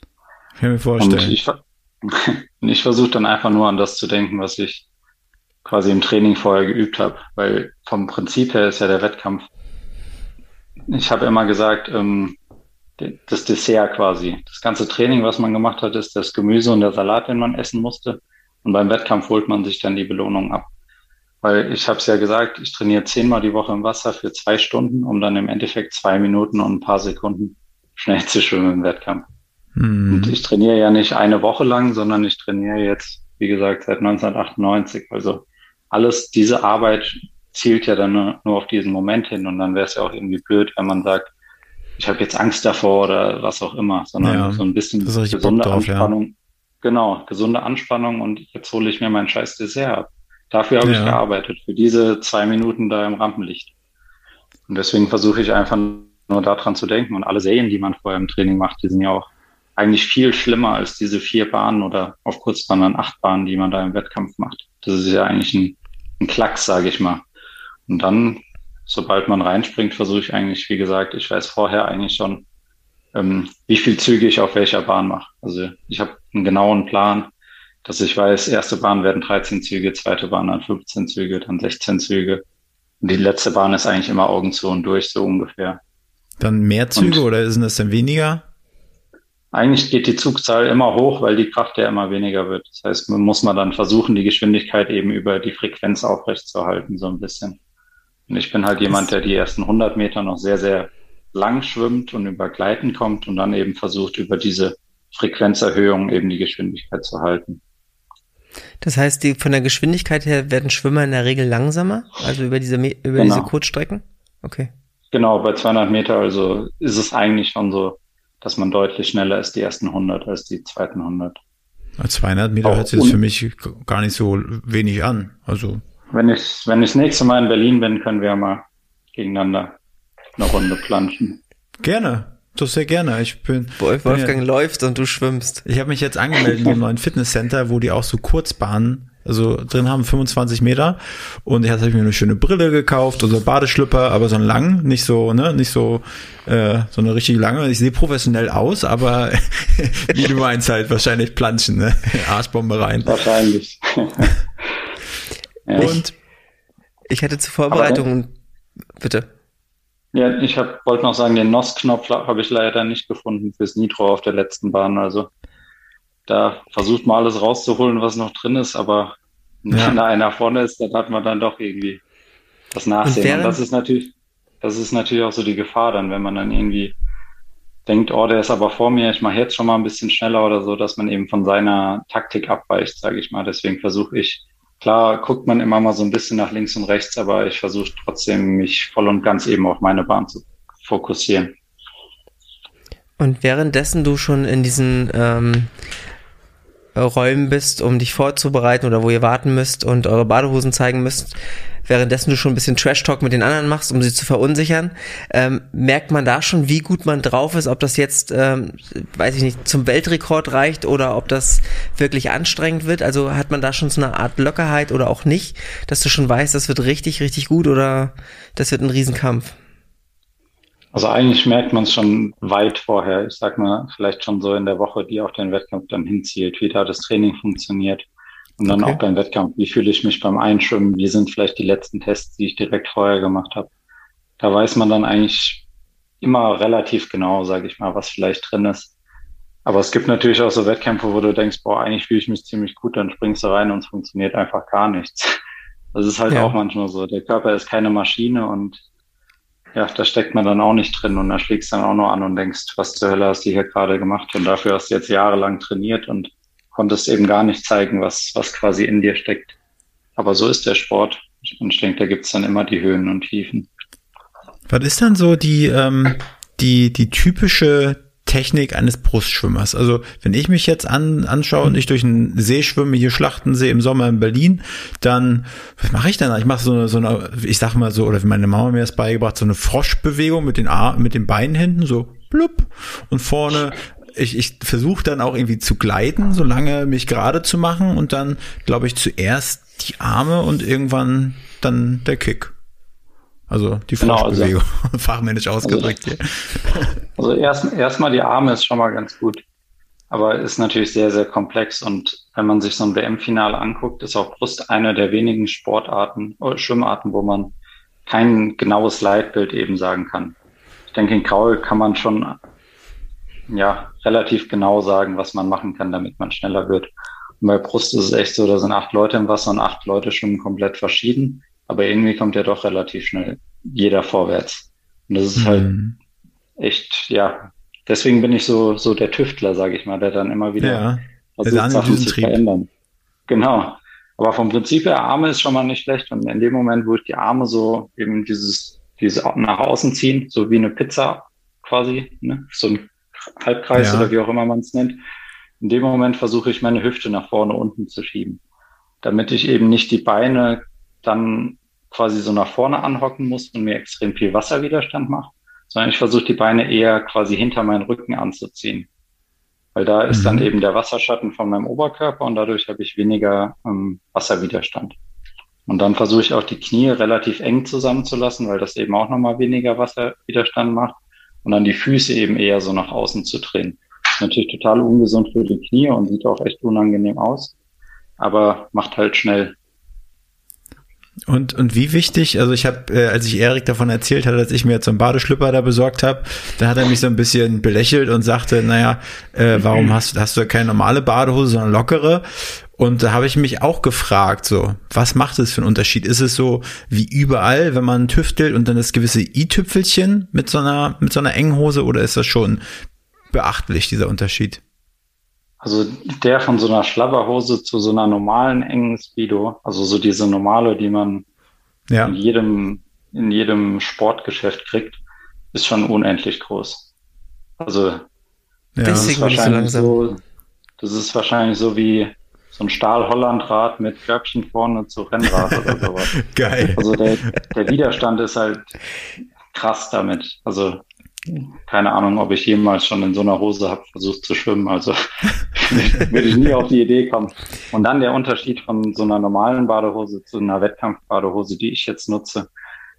Kann ich mir Und vorstellen. ich, und ich versuche dann einfach nur an das zu denken, was ich quasi im Training vorher geübt habe, weil vom Prinzip her ist ja der Wettkampf. Ich habe immer gesagt, ähm, das Dessert quasi. Das ganze Training, was man gemacht hat, ist das Gemüse und der Salat, den man essen musste. Und beim Wettkampf holt man sich dann die Belohnung ab. Weil ich habe es ja gesagt, ich trainiere zehnmal die Woche im Wasser für zwei Stunden, um dann im Endeffekt zwei Minuten und ein paar Sekunden schnell zu schwimmen im Wettkampf. Und Mhm. ich trainiere ja nicht eine Woche lang, sondern ich trainiere jetzt, wie gesagt, seit 1998. Also alles, diese Arbeit zielt ja dann nur, nur auf diesen Moment hin. Und dann wäre es ja auch irgendwie blöd, wenn man sagt, ich habe jetzt Angst davor oder was auch immer, sondern Ja, so ein bisschen gesunde drauf, ja. Anspannung. Genau, gesunde Anspannung und jetzt hole ich mir mein scheiß Dessert ab. Dafür habe Ja. ich gearbeitet, für diese zwei Minuten da im Rampenlicht. Und deswegen versuche ich einfach nur daran zu denken. Und alle Serien, die man vorher im Training macht, die sind ja auch eigentlich viel schlimmer als diese vier Bahnen oder auf Kurzbahn dann acht Bahnen, die man da im Wettkampf macht. Das ist ja eigentlich ein, ein Klacks, sage ich mal. Und dann, sobald man reinspringt, versuche ich eigentlich, wie gesagt, ich weiß vorher eigentlich schon, ähm, wie viel Züge ich auf welcher Bahn mache. Also ich habe einen genauen Plan, dass ich weiß, erste Bahn werden 13 Züge, zweite Bahn dann 15 Züge, dann 16 Züge. Und die letzte Bahn ist eigentlich immer Augen zu und durch, so ungefähr. Dann mehr Züge Und- oder sind das dann weniger? Eigentlich geht die Zugzahl immer hoch, weil die Kraft ja immer weniger wird. Das heißt, man muss man dann versuchen, die Geschwindigkeit eben über die Frequenz aufrechtzuerhalten, so ein bisschen. Und ich bin halt jemand, der die ersten 100 Meter noch sehr, sehr lang schwimmt und über Gleiten kommt und dann eben versucht, über diese Frequenzerhöhung eben die Geschwindigkeit zu halten. Das heißt, die, von der Geschwindigkeit her werden Schwimmer in der Regel langsamer, also über diese, über Genau. diese Kurzstrecken? Okay. Genau, bei 200 Meter also ist es eigentlich schon so, dass man deutlich schneller ist die ersten 100 als die zweiten 100. 200 Meter Auch hört sich für mich gar nicht so wenig an. Also, Wenn ich, wenn ich das nächste Mal in Berlin bin, können wir ja mal gegeneinander eine Runde planschen. gerne. Das sehr gerne. Ich bin, Wolf, bin Wolfgang ja, läuft und du schwimmst. ich habe mich jetzt angemeldet in einem neuen Fitnesscenter, wo die auch so Kurzbahnen also drin haben, 25 Meter. Und jetzt habe ich mir eine schöne Brille gekauft, also Badeschlüpper, aber so einen langen, nicht so, ne, nicht so, äh, so eine richtig lange. Ich sehe professionell aus, aber wie du meinst halt, wahrscheinlich planschen, ne? Arschbombe rein. Wahrscheinlich. ja, Und Ich hatte zur Vorbereitung, bitte. ja, ich hab, wollte noch sagen, den NOS-Knopf habe ich leider nicht gefunden fürs Nitro auf der letzten Bahn. Also da versucht man alles rauszuholen, was noch drin ist, aber ja. wenn da einer vorne ist, dann hat man dann doch irgendwie das Nachsehen. Und, und das ist natürlich, das ist natürlich auch so die Gefahr dann, wenn man dann irgendwie denkt, oh, der ist aber vor mir, ich mache jetzt schon mal ein bisschen schneller oder so, dass man eben von seiner Taktik abweicht, sage ich mal. Deswegen versuche ich, klar guckt man immer mal so ein bisschen nach links und rechts, aber ich versuche trotzdem, mich voll und ganz eben auf meine Bahn zu fokussieren. Und währenddessen du schon in diesen ähm, Räumen bist, um dich vorzubereiten oder wo ihr warten müsst und eure Badehosen zeigen müsst, währenddessen du schon ein bisschen Trash-Talk mit den anderen machst, um sie zu verunsichern, ähm, merkt man da schon, wie gut man drauf ist, ob das jetzt, ähm, weiß ich nicht, zum Weltrekord reicht oder ob das wirklich anstrengend wird. Also hat man da schon so eine Art Lockerheit oder auch nicht, dass du schon weißt, das wird richtig, richtig gut oder das wird ein Riesenkampf. Also eigentlich merkt man es schon weit vorher. Ich sag mal, vielleicht schon so in der Woche, die auf den Wettkampf dann hinzielt, wie da das Training funktioniert. Und dann okay. auch beim Wettkampf, wie fühle ich mich beim Einschwimmen, wie sind vielleicht die letzten Tests, die ich direkt vorher gemacht habe. Da weiß man dann eigentlich immer relativ genau, sage ich mal, was vielleicht drin ist. Aber es gibt natürlich auch so Wettkämpfe, wo du denkst, boah, eigentlich fühle ich mich ziemlich gut, dann springst du rein und es funktioniert einfach gar nichts. Das ist halt ja. auch manchmal so. Der Körper ist keine Maschine und ja, da steckt man dann auch nicht drin und da schlägst dann auch nur an und denkst, was zur Hölle hast du hier gerade gemacht und dafür hast du jetzt jahrelang trainiert und konntest eben gar nicht zeigen, was, was quasi in dir steckt. Aber so ist der Sport und ich denke, da gibt's dann immer die Höhen und Tiefen. Was ist dann so die, ähm, die, die typische Technik eines Brustschwimmers. Also wenn ich mich jetzt an, anschaue und ich durch einen See schwimme, hier Schlachtensee im Sommer in Berlin, dann, was mache ich dann? Ich mache so eine, so eine, ich sag mal so, oder wie meine Mama mir das beigebracht, so eine Froschbewegung mit den Ar mit den Beinen hinten, so blub und vorne ich, ich versuche dann auch irgendwie zu gleiten, solange mich gerade zu machen und dann, glaube ich, zuerst die Arme und irgendwann dann der Kick. Also die Froschbewegung, genau, also, fachmännisch ausgedrückt also, hier. Also erst erstmal die Arme ist schon mal ganz gut, aber ist natürlich sehr, sehr komplex und wenn man sich so ein WM-Finale anguckt, ist auch Brust eine der wenigen Sportarten oder Schwimmarten, wo man kein genaues Leitbild eben sagen kann. Ich denke, in Kraul kann man schon ja relativ genau sagen, was man machen kann, damit man schneller wird. Und bei Brust ist es echt so, da sind acht Leute im Wasser und acht Leute schwimmen komplett verschieden. Aber irgendwie kommt ja doch relativ schnell jeder vorwärts. Und das ist halt mhm. halt echt, ja, deswegen bin ich so, so der Tüftler, sage ich mal, der dann immer wieder ja, versucht, Sachen zu verändern. Genau. Aber vom Prinzip her, Arme ist schon mal nicht schlecht. Und in dem Moment, wo ich die Arme so eben dieses, dieses nach außen ziehen, so wie eine Pizza quasi, ne? so ein Halbkreis ja. oder wie auch immer man es nennt, in dem Moment versuche ich meine Hüfte nach vorne unten zu schieben, damit ich eben nicht die Beine dann quasi so nach vorne anhocken muss und mir extrem viel Wasserwiderstand macht, sondern ich versuche die Beine eher quasi hinter meinen Rücken anzuziehen. Weil da ist mhm. dann eben der Wasserschatten von meinem Oberkörper und dadurch habe ich weniger ähm, Wasserwiderstand. Und dann versuche ich auch die Knie relativ eng zusammenzulassen, weil das eben auch nochmal weniger Wasserwiderstand macht. Und dann die Füße eben eher so nach außen zu drehen. Natürlich total ungesund für die Knie und sieht auch echt unangenehm aus, aber macht halt schnell und, und wie wichtig, also ich habe, äh, als ich Erik davon erzählt hatte, dass ich mir jetzt so einen Badeschlüpper da besorgt habe, da hat er mich so ein bisschen belächelt und sagte, naja, äh, warum hast, hast du keine normale Badehose, sondern lockere? Und da habe ich mich auch gefragt, so, was macht es für einen Unterschied? Ist es so wie überall, wenn man tüftelt und dann das gewisse i-Tüpfelchen mit so einer, mit so einer engen Hose oder ist das schon beachtlich, dieser Unterschied? Also der von so einer Schlabberhose zu so einer normalen engen Speedo, also so diese normale, die man ja. in jedem, in jedem Sportgeschäft kriegt, ist schon unendlich groß. Also ja. das, ist wahrscheinlich so, das ist wahrscheinlich so wie so ein Stahl-Hollandrad mit Körbchen vorne zu Rennrad oder sowas. Geil. Also der, der Widerstand ist halt krass damit. Also keine Ahnung, ob ich jemals schon in so einer Hose habe versucht zu schwimmen. Also würde ich nie auf die Idee kommen. Und dann der Unterschied von so einer normalen Badehose zu einer Wettkampfbadehose, die ich jetzt nutze,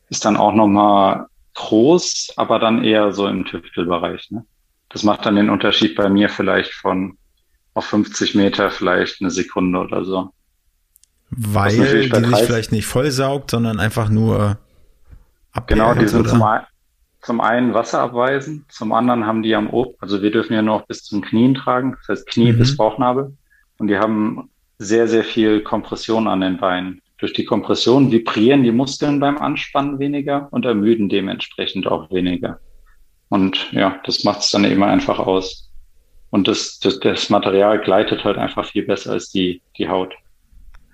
ist dann auch nochmal groß, aber dann eher so im Tüftelbereich. Ne? Das macht dann den Unterschied bei mir vielleicht von auf 50 Meter vielleicht eine Sekunde oder so. Weil die sich vielleicht nicht vollsaugt, sondern einfach nur abwärts, Genau, die sind zum, zum einen Wasser abweisen, zum anderen haben die am Ob, also wir dürfen ja nur bis zum Knien tragen, das heißt Knie mhm. bis Bauchnabel. Und die haben sehr, sehr viel Kompression an den Beinen. Durch die Kompression vibrieren die Muskeln beim Anspannen weniger und ermüden dementsprechend auch weniger. Und ja, das macht es dann eben einfach aus. Und das, das, das Material gleitet halt einfach viel besser als die, die Haut.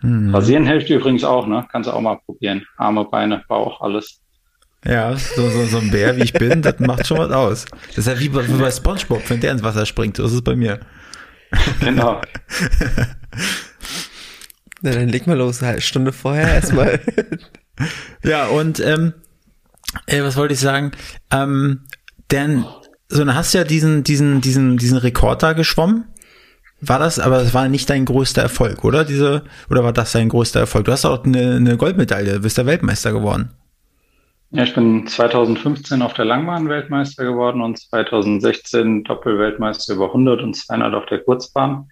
Mhm. Rasieren hilft übrigens auch, ne? Kannst du auch mal probieren. Arme, Beine, Bauch, alles. Ja, so, so, so ein Bär, wie ich bin, das macht schon was aus. Das ist ja wie bei, wie bei Spongebob, wenn der ins Wasser springt. So ist es bei mir. Genau. Na, dann leg mal los, eine Stunde vorher erstmal. ja, und ähm, äh, was wollte ich sagen? Ähm, denn so, dann hast du ja diesen, diesen, diesen, diesen Rekord da geschwommen. War das, aber das war nicht dein größter Erfolg, oder? Diese, oder war das dein größter Erfolg? Du hast auch eine, eine Goldmedaille, bist der Weltmeister geworden. Ja, ich bin 2015 auf der Langbahn Weltmeister geworden und 2016 Doppelweltmeister über 100 und 200 auf der Kurzbahn.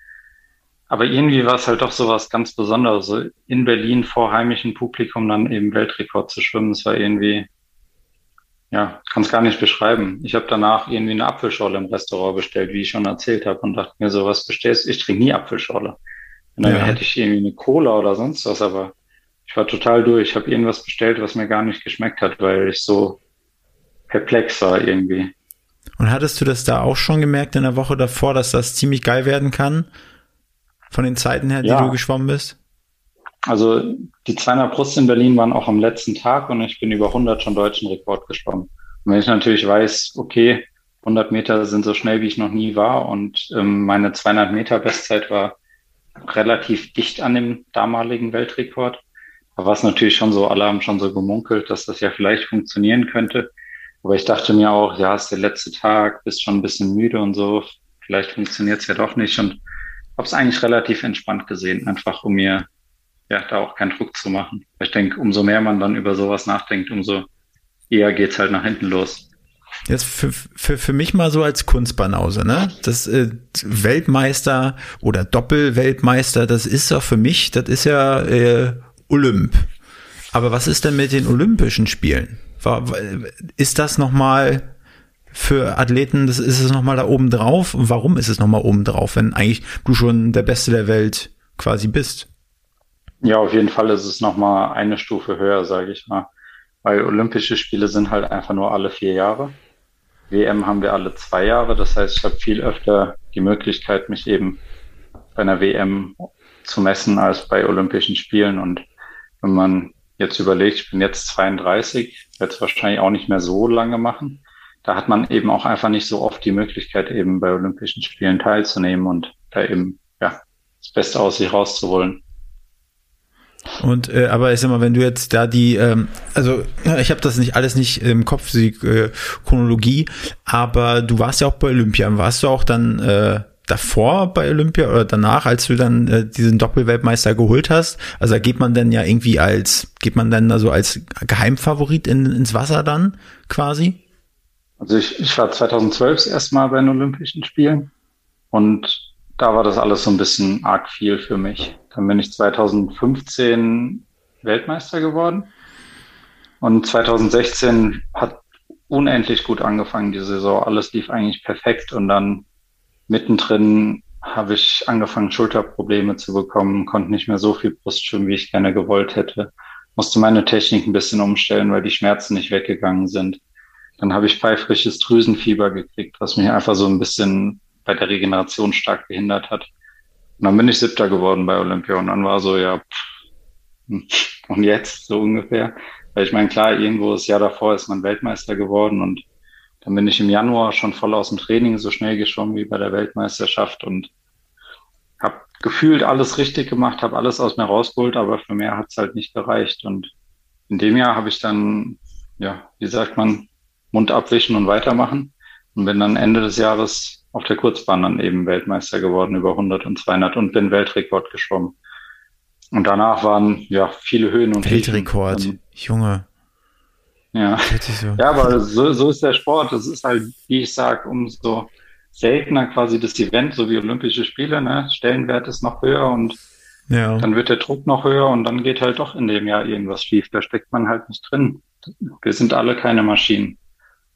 Aber irgendwie war es halt doch so was ganz Besonderes, so in Berlin vor heimischem Publikum dann eben Weltrekord zu schwimmen. Es war irgendwie, ja, kann es gar nicht beschreiben. Ich habe danach irgendwie eine Apfelschorle im Restaurant bestellt, wie ich schon erzählt habe, und dachte mir so, was bestellst du? Ich trinke nie Apfelschorle. Und dann ja. hätte ich irgendwie eine Cola oder sonst was, aber ich war total durch. Ich habe irgendwas bestellt, was mir gar nicht geschmeckt hat, weil ich so perplex war irgendwie. Und hattest du das da auch schon gemerkt in der Woche davor, dass das ziemlich geil werden kann? Von den Zeiten her, die ja. du geschwommen bist? Also die 200 Brust in Berlin waren auch am letzten Tag und ich bin über 100 schon deutschen Rekord geschwommen. Und wenn ich natürlich weiß, okay, 100 Meter sind so schnell, wie ich noch nie war und ähm, meine 200 Meter Bestzeit war relativ dicht an dem damaligen Weltrekord. Da war es natürlich schon so, alle haben schon so gemunkelt, dass das ja vielleicht funktionieren könnte. Aber ich dachte mir auch, ja, ist der letzte Tag, bist schon ein bisschen müde und so, vielleicht funktioniert es ja doch nicht und habe es eigentlich relativ entspannt gesehen, einfach um mir ja da auch keinen Druck zu machen. Ich denke, umso mehr man dann über sowas nachdenkt, umso eher geht's halt nach hinten los. Jetzt für, für, für mich mal so als Kunstbanause, ne? Das äh, Weltmeister oder Doppelweltmeister, das ist doch für mich, das ist ja äh, Olymp. Aber was ist denn mit den Olympischen Spielen? Ist das nochmal für Athleten, das ist es nochmal da oben drauf. Und warum ist es nochmal oben drauf, wenn eigentlich du schon der Beste der Welt quasi bist? Ja, auf jeden Fall ist es nochmal eine Stufe höher, sage ich mal. Weil Olympische Spiele sind halt einfach nur alle vier Jahre. WM haben wir alle zwei Jahre. Das heißt, ich habe viel öfter die Möglichkeit, mich eben bei einer WM zu messen als bei Olympischen Spielen. Und wenn man jetzt überlegt, ich bin jetzt 32, werde es wahrscheinlich auch nicht mehr so lange machen da hat man eben auch einfach nicht so oft die Möglichkeit, eben bei Olympischen Spielen teilzunehmen und da eben ja das Beste aus sich rauszuholen. Und äh, aber sag mal, wenn du jetzt da die, ähm, also ich habe das nicht alles nicht im Kopf, die äh, Chronologie, aber du warst ja auch bei Olympia. Warst du auch dann äh, davor bei Olympia oder danach, als du dann äh, diesen Doppelweltmeister geholt hast? Also da geht man dann ja irgendwie als, geht man dann also als Geheimfavorit in, ins Wasser dann quasi? Also ich, ich war 2012 das erste Mal bei den Olympischen Spielen und da war das alles so ein bisschen arg viel für mich. Dann bin ich 2015 Weltmeister geworden und 2016 hat unendlich gut angefangen die Saison. Alles lief eigentlich perfekt und dann mittendrin habe ich angefangen, Schulterprobleme zu bekommen, konnte nicht mehr so viel Brust schwimmen, wie ich gerne gewollt hätte, musste meine Technik ein bisschen umstellen, weil die Schmerzen nicht weggegangen sind. Dann habe ich pfeifrisches Drüsenfieber gekriegt, was mich einfach so ein bisschen bei der Regeneration stark behindert hat. Und dann bin ich Siebter geworden bei Olympia und dann war so, ja, pff, und jetzt so ungefähr. Weil ich meine, klar, irgendwo das Jahr davor ist man Weltmeister geworden und dann bin ich im Januar schon voll aus dem Training so schnell geschwommen wie bei der Weltmeisterschaft und habe gefühlt alles richtig gemacht, habe alles aus mir rausgeholt, aber für mehr hat es halt nicht gereicht. Und in dem Jahr habe ich dann, ja, wie sagt man, Mund abwischen und weitermachen. Und bin dann Ende des Jahres auf der Kurzbahn dann eben Weltmeister geworden über 100 und 200 und bin Weltrekord geschwommen. Und danach waren ja viele Höhen und Weltrekord, Tiefen. Junge. Ja. So. ja, aber so, so ist der Sport. Das ist halt, wie ich sag, umso seltener quasi das Event, so wie Olympische Spiele, ne? Stellenwert ist noch höher und ja. dann wird der Druck noch höher und dann geht halt doch in dem Jahr irgendwas schief. Da steckt man halt nicht drin. Wir sind alle keine Maschinen.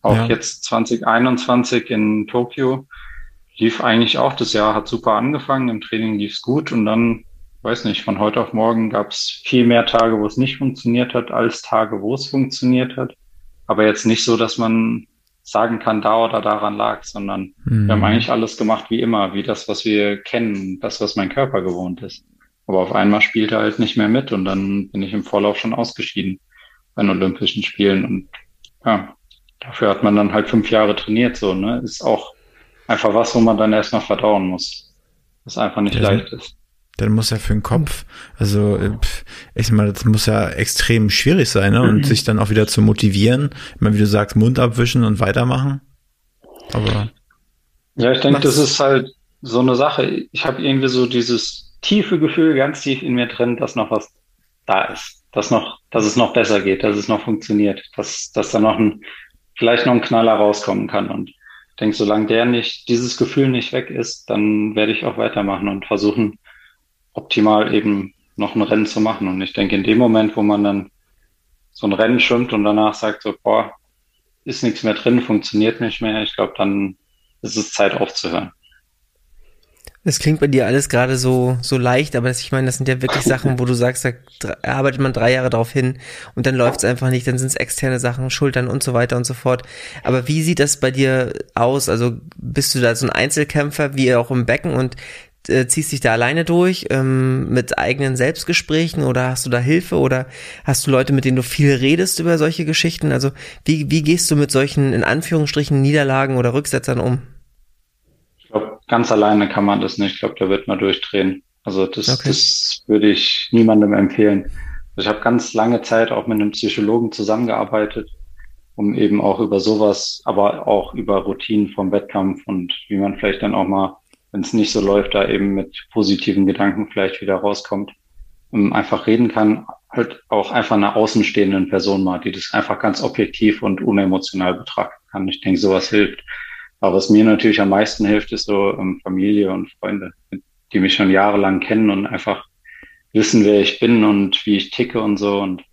Auch ja. jetzt 2021 in Tokio lief eigentlich auch das Jahr, hat super angefangen, im Training lief's gut und dann weiß nicht, von heute auf morgen gab es viel mehr Tage, wo es nicht funktioniert hat, als Tage, wo es funktioniert hat. Aber jetzt nicht so, dass man sagen kann, da oder daran lag, sondern mhm. wir haben eigentlich alles gemacht wie immer, wie das, was wir kennen, das, was mein Körper gewohnt ist. Aber auf einmal spielt er halt nicht mehr mit und dann bin ich im Vorlauf schon ausgeschieden bei den Olympischen Spielen und ja, dafür hat man dann halt fünf Jahre trainiert, so, ne, ist auch einfach was, wo man dann erstmal verdauen muss, was einfach nicht ja, leicht ist. Dann muss ja für den Kopf, also äh, ich meine, das muss ja extrem schwierig sein, ne? Und mhm. sich dann auch wieder zu motivieren, immer wie du sagst, Mund abwischen und weitermachen. Aber ja, ich denke, das ist halt so eine Sache. Ich habe irgendwie so dieses tiefe Gefühl ganz tief in mir drin, dass noch was da ist, dass noch, dass es noch besser geht, dass es noch funktioniert, dass, dass da noch ein, vielleicht noch ein Knaller rauskommen kann. Und ich denke, solange der nicht, dieses Gefühl nicht weg ist, dann werde ich auch weitermachen und versuchen, optimal eben noch ein Rennen zu machen. Und ich denke, in dem Moment, wo man dann so ein Rennen schwimmt und danach sagt so, boah, ist nichts mehr drin, funktioniert nicht mehr, ich glaube, dann ist es Zeit aufzuhören. Das klingt bei dir alles gerade so, so leicht, aber das, ich meine, das sind ja wirklich Sachen, wo du sagst, da arbeitet man drei Jahre drauf hin und dann läuft es einfach nicht, dann sind es externe Sachen, Schultern und so weiter und so fort. Aber wie sieht das bei dir aus? Also bist du da so ein Einzelkämpfer, wie auch im Becken und äh, ziehst dich da alleine durch ähm, mit eigenen Selbstgesprächen oder hast du da Hilfe oder hast du Leute, mit denen du viel redest über solche Geschichten? Also wie, wie gehst du mit solchen in Anführungsstrichen Niederlagen oder Rücksetzern um? Ich glaube, ganz alleine kann man das nicht. Ich glaube, da wird man durchdrehen. Also das, okay. das würde ich niemandem empfehlen. Ich habe ganz lange Zeit auch mit einem Psychologen zusammengearbeitet, um eben auch über sowas, aber auch über Routinen vom Wettkampf und wie man vielleicht dann auch mal wenn es nicht so läuft, da eben mit positiven Gedanken vielleicht wieder rauskommt und einfach reden kann, halt auch einfach einer außenstehenden Person mal, die das einfach ganz objektiv und unemotional betrachten kann. Ich denke, sowas hilft. Aber was mir natürlich am meisten hilft, ist so ähm, Familie und Freunde, die mich schon jahrelang kennen und einfach wissen, wer ich bin und wie ich ticke und so. Und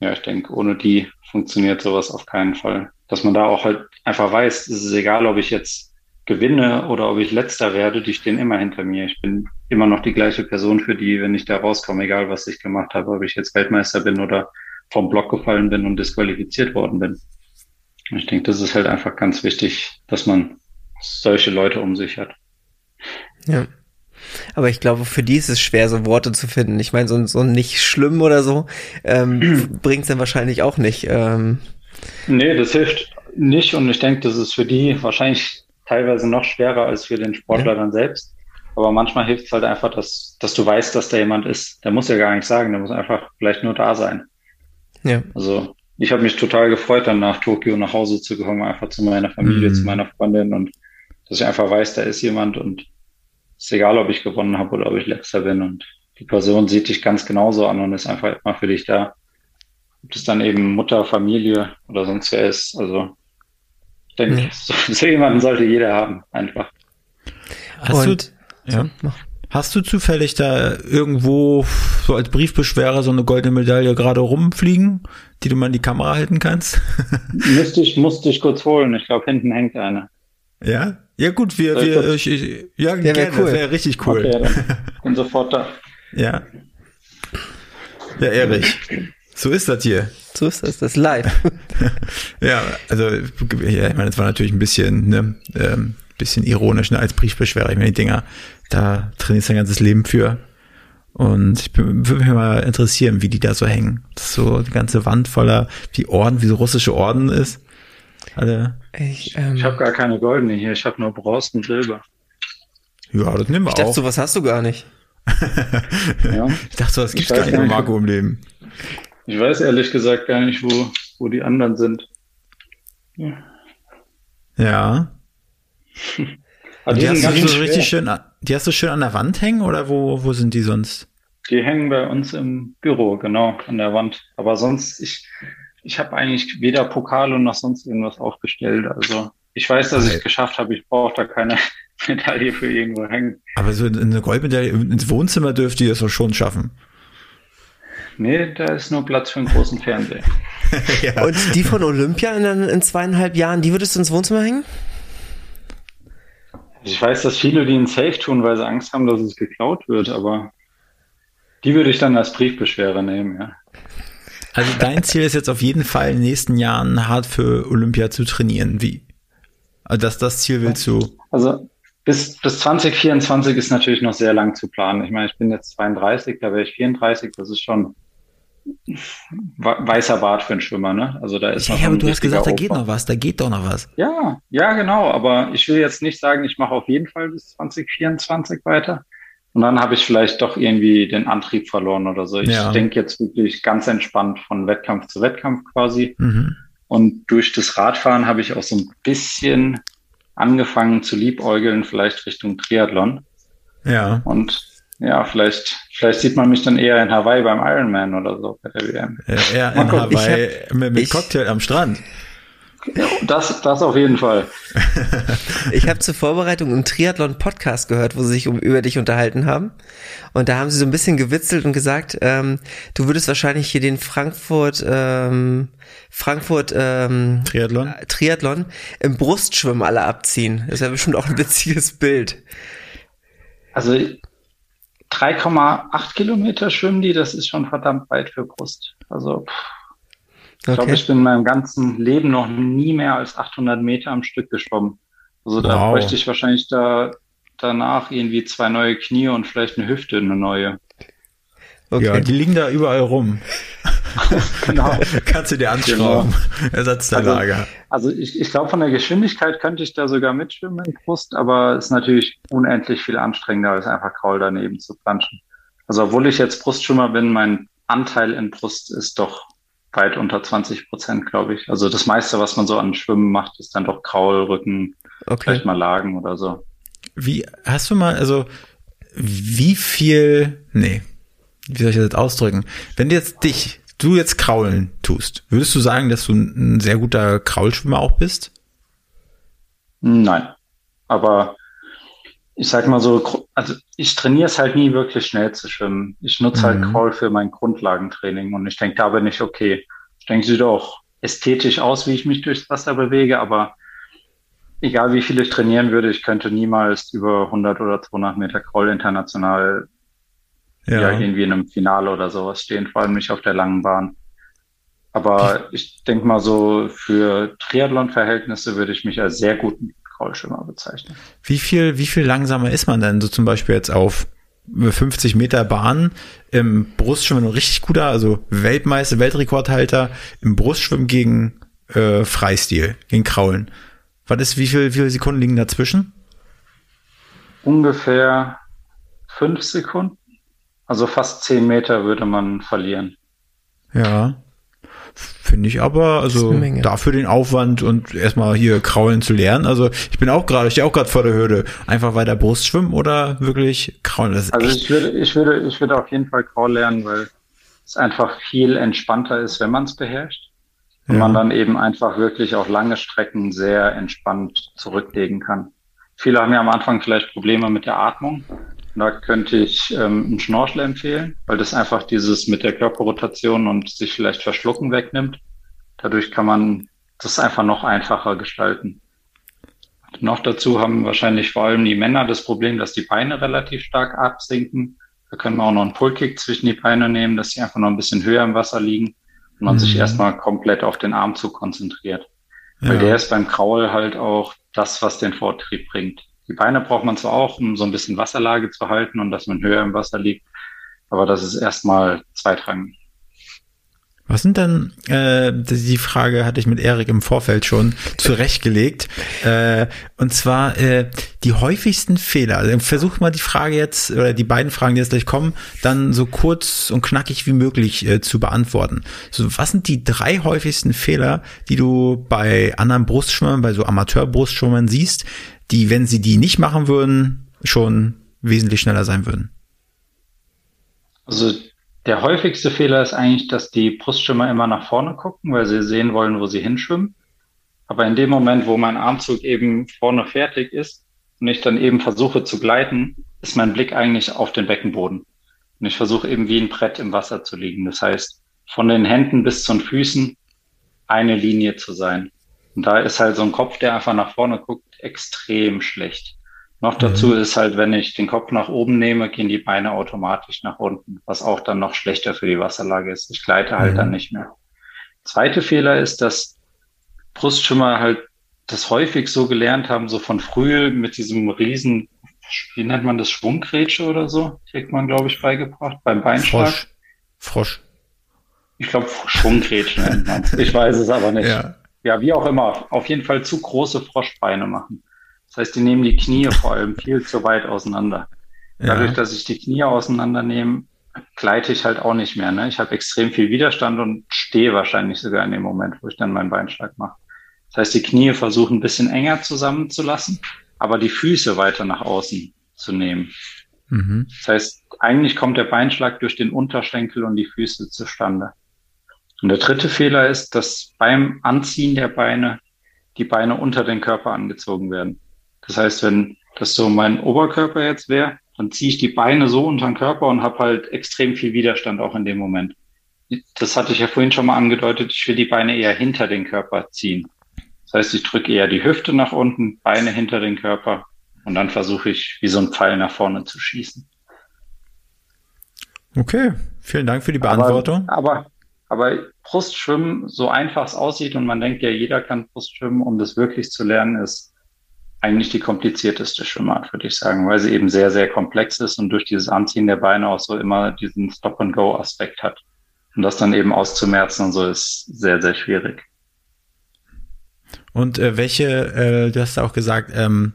ja, ich denke, ohne die funktioniert sowas auf keinen Fall. Dass man da auch halt einfach weiß, es ist egal, ob ich jetzt gewinne oder ob ich letzter werde, die stehen immer hinter mir. Ich bin immer noch die gleiche Person für die, wenn ich da rauskomme, egal was ich gemacht habe, ob ich jetzt Weltmeister bin oder vom Block gefallen bin und disqualifiziert worden bin. Ich denke, das ist halt einfach ganz wichtig, dass man solche Leute um sich hat. Ja. Aber ich glaube, für die ist es schwer, so Worte zu finden. Ich meine, so, so nicht schlimm oder so ähm, bringt es dann wahrscheinlich auch nicht. Ähm. Nee, das hilft nicht und ich denke, das ist für die wahrscheinlich teilweise noch schwerer als für den Sportler ja. dann selbst. Aber manchmal hilft es halt einfach, dass, dass du weißt, dass da jemand ist. Der muss ja gar nichts sagen, der muss einfach vielleicht nur da sein. Ja. Also ich habe mich total gefreut, dann nach Tokio nach Hause zu kommen, einfach zu meiner Familie, mhm. zu meiner Freundin und dass ich einfach weiß, da ist jemand und es ist egal, ob ich gewonnen habe oder ob ich letzter bin und die Person sieht dich ganz genauso an und ist einfach immer für dich da. Ob das dann eben Mutter, Familie oder sonst wer ist, also denke ich. So, so jemanden sollte jeder haben, einfach. Hast Und, du, ja. Hast du zufällig da irgendwo so als Briefbeschwerer so eine goldene Medaille gerade rumfliegen, die du mal in die Kamera halten kannst? müsste ich, musste ich kurz holen. Ich glaube, hinten hängt eine. Ja? Ja, gut, wir, wir, ich, ich, ja, ja gerne, cool. wäre richtig cool. Okay, dann bin sofort da. Ja. Ja, Erich. So ist das hier. So ist das, das live. ja, also ja, ich meine, es war natürlich ein bisschen, ne, ähm, bisschen ironisch, ne, als Briefbeschwerer. Ich meine, die Dinger, da trainierst du dein ganzes Leben für. Und ich würde mich mal interessieren, wie die da so hängen. Das ist so die ganze Wand voller, wie Orden, wie so russische Orden ist. Alle. Ich, ähm, ich habe gar keine goldene hier, ich habe nur Bronze und Silber. Ja, das nehmen wir ich auch. Ich dachte, sowas hast du gar nicht. ja. Ich dachte, sowas gibt's gar nicht nur Marco im Leben. Ich weiß ehrlich gesagt gar nicht, wo, wo die anderen sind. Ja. ja. die, die hast du so richtig schön, die hast du schön an der Wand hängen oder wo, wo sind die sonst? Die hängen bei uns im Büro, genau, an der Wand. Aber sonst, ich, ich habe eigentlich weder Pokale noch sonst irgendwas aufgestellt. Also ich weiß, dass ich es geschafft habe. Ich brauche da keine Medaille für irgendwo hängen. Aber so eine Goldmedaille ins Wohnzimmer dürfte ihr es doch schon schaffen. Nee, da ist nur Platz für einen großen Fernseher. ja. Und die von Olympia in, in, zweieinhalb Jahren, die würdest du ins Wohnzimmer hängen? Ich weiß, dass viele die in Safe tun, weil sie Angst haben, dass es geklaut wird, aber Die würde ich dann als Briefbeschwere nehmen, ja. Also dein Ziel ist jetzt auf jeden Fall in den nächsten Jahren hart für Olympia zu trainieren. Wie? Also das, das Ziel willst du? Also bis, bis 2024 ist natürlich noch sehr lang zu planen. Ich meine, ich bin jetzt 32, da wäre ich 34, das ist schon weißer Bart für einen Schwimmer, ne? Also da ist ja, noch aber du hast gesagt, da geht noch was, da geht doch noch was. Ja, ja, genau. Aber ich will jetzt nicht sagen, ich mache auf jeden Fall bis 2024 weiter. Und dann habe ich vielleicht doch irgendwie den Antrieb verloren oder so. Ich Ja. denke jetzt wirklich ganz entspannt von Wettkampf zu Wettkampf quasi. Mhm. Und durch das Radfahren habe ich auch so ein bisschen angefangen zu liebäugeln, vielleicht Richtung Triathlon. Ja. Und ja, vielleicht, vielleicht sieht man mich dann eher in Hawaii beim Ironman oder so bei der WM. Äh, Eher Mal in gucken. Hawaii mit, mit ich- Cocktail am Strand. Das, das auf jeden Fall. Ich habe zur Vorbereitung einen Triathlon-Podcast gehört, wo sie sich um, über dich unterhalten haben. Und da haben sie so ein bisschen gewitzelt und gesagt, ähm, du würdest wahrscheinlich hier den Frankfurt, ähm, Frankfurt ähm, Triathlon. Triathlon im Brustschwimmen alle abziehen. Das ist ja bestimmt auch ein witziges Bild. Also 3,8 Kilometer schwimmen die, das ist schon verdammt weit für Brust. Also pff, ich glaube, ich bin in meinem ganzen Leben noch nie mehr als 800 Meter am Stück geschwommen. Also da Wow. bräuchte ich wahrscheinlich da danach irgendwie zwei neue Knie und vielleicht eine Hüfte, eine neue. Okay. Ja, die liegen da überall rum. Genau. Kannst du dir anschrauben. Ersatzteillager. Also ich, ich glaube, von der Geschwindigkeit könnte ich da sogar mitschwimmen in Brust, aber es ist natürlich unendlich viel anstrengender, als einfach Kraul daneben zu planschen. Also obwohl ich jetzt Brustschwimmer bin, mein Anteil in Brust ist doch weit unter 20 Prozent, glaube ich. Also das meiste, was man so an Schwimmen macht, ist dann doch Kraul, Rücken, okay. vielleicht mal Lagen oder so. Wie, hast du mal, also, wie viel, nee, wie soll ich das jetzt ausdrücken? Wenn du jetzt dich, du jetzt kraulen tust, würdest du sagen, dass du ein sehr guter Kraulschwimmer auch bist? Nein. Aber ich sag mal so, also ich trainiere es halt nie wirklich schnell zu schwimmen. Ich nutze halt Mhm. Crawl für mein Grundlagentraining und ich denke, da bin ich okay. Ich denke, sieht auch ästhetisch aus, wie ich mich durchs Wasser bewege, aber egal wie viel ich trainieren würde, ich könnte niemals über 100 oder 200 Meter Crawl international ja. irgendwie in einem Finale oder sowas stehen, vor allem nicht auf der langen Bahn. Aber ich denke mal so, für Triathlon-Verhältnisse würde ich mich als sehr guten Kraulschwimmer bezeichnen. Wie viel, wie viel langsamer ist man denn so zum Beispiel jetzt auf 50 Meter Bahn im Brustschwimmen ein richtig guter, also Weltmeister, Weltrekordhalter im Brustschwimmen gegen äh, Freistil, gegen Kraulen. Was ist, wie viel, wie viele Sekunden liegen dazwischen? Ungefähr fünf Sekunden, also fast zehn Meter würde man verlieren. Ja. Finde ich aber, also dafür den Aufwand und erstmal hier kraulen zu lernen. Also ich bin auch gerade, ich stehe auch gerade vor der Hürde. Einfach weiter Brust schwimmen oder wirklich kraulen? Also ich würde, ich würde, ich würde auf jeden Fall Kraul lernen, weil es einfach viel entspannter ist, wenn man es beherrscht. Und Ja. man dann eben einfach wirklich auch lange Strecken sehr entspannt zurücklegen kann. Viele haben ja am Anfang vielleicht Probleme mit der Atmung. Da könnte ich ähm, einen Schnorchel empfehlen, weil das einfach dieses mit der Körperrotation und sich vielleicht verschlucken wegnimmt. Dadurch kann man das einfach noch einfacher gestalten. Noch dazu haben wahrscheinlich vor allem die Männer das Problem, dass die Beine relativ stark absinken. Da können wir auch noch einen Pullkick zwischen die Beine nehmen, dass sie einfach noch ein bisschen höher im Wasser liegen und man Mhm. sich erstmal komplett auf den Armzug konzentriert. Weil Ja. der ist beim Kraul halt auch das, was den Vortrieb bringt. Die Beine braucht man zwar auch, um so ein bisschen Wasserlage zu halten und dass man höher im Wasser liegt, aber das ist erstmal zweitrangig. Was sind denn, äh, die Frage hatte ich mit Erik im Vorfeld schon zurechtgelegt. Äh, und zwar äh, die häufigsten Fehler. Also versuch mal die Frage jetzt, oder die beiden Fragen, die jetzt gleich kommen, dann so kurz und knackig wie möglich äh, zu beantworten. So, was sind die drei häufigsten Fehler, die du bei anderen Brustschwimmern, bei so Amateur-Brustschwimmern siehst, die, wenn sie die nicht machen würden, schon wesentlich schneller sein würden? Also der häufigste Fehler ist eigentlich, dass die Brustschwimmer immer nach vorne gucken, weil sie sehen wollen, wo sie hinschwimmen. Aber in dem Moment, wo mein Armzug eben vorne fertig ist und ich dann eben versuche zu gleiten, ist mein Blick eigentlich auf den Beckenboden. Und ich versuche eben wie ein Brett im Wasser zu liegen. Das heißt, von den Händen bis zu den Füßen eine Linie zu sein. Und da ist halt so ein Kopf, der einfach nach vorne guckt, extrem schlecht. Noch dazu mhm. ist halt, wenn ich den Kopf nach oben nehme, gehen die Beine automatisch nach unten, was auch dann noch schlechter für die Wasserlage ist. Ich gleite halt mhm. dann nicht mehr. Zweite Fehler ist, dass Brustschwimmer halt das häufig so gelernt haben, so von früh mit diesem riesen, wie nennt man das, Schwunggrätsche oder so, kriegt man, glaube ich, beigebracht beim Beinschlag. Frosch. Frosch. Ich glaube, Schwunggrätschen nennt man Ich weiß es aber nicht. Ja. Ja, wie auch immer. Auf jeden Fall zu große Froschbeine machen. Das heißt, die nehmen die Knie vor allem viel zu weit auseinander. Dadurch, ja. dass ich die Knie auseinandernehme, gleite ich halt auch nicht mehr. Ne? Ich habe extrem viel Widerstand und stehe wahrscheinlich sogar in dem Moment, wo ich dann meinen Beinschlag mache. Das heißt, die Knie versuchen ein bisschen enger zusammenzulassen, aber die Füße weiter nach außen zu nehmen. Mhm. Das heißt, eigentlich kommt der Beinschlag durch den Unterschenkel und die Füße zustande. Und der dritte Fehler ist, dass beim Anziehen der Beine die Beine unter den Körper angezogen werden. Das heißt, wenn das so mein Oberkörper jetzt wäre, dann ziehe ich die Beine so unter den Körper und habe halt extrem viel Widerstand auch in dem Moment. Das hatte ich ja vorhin schon mal angedeutet, ich will die Beine eher hinter den Körper ziehen. Das heißt, ich drücke eher die Hüfte nach unten, Beine hinter den Körper und dann versuche ich wie so ein Pfeil nach vorne zu schießen. Okay, vielen Dank für die Beantwortung. Aber, aber, aber Brustschwimmen, so einfach es aussieht und man denkt ja, jeder kann Brustschwimmen, um das wirklich zu lernen, ist eigentlich die komplizierteste Schwimmart, würde ich sagen, weil sie eben sehr, sehr komplex ist und durch dieses Anziehen der Beine auch so immer diesen Stop-and-Go-Aspekt hat. Und das dann eben auszumerzen und so ist sehr, sehr schwierig. Und äh, welche, äh, du hast auch gesagt, ähm,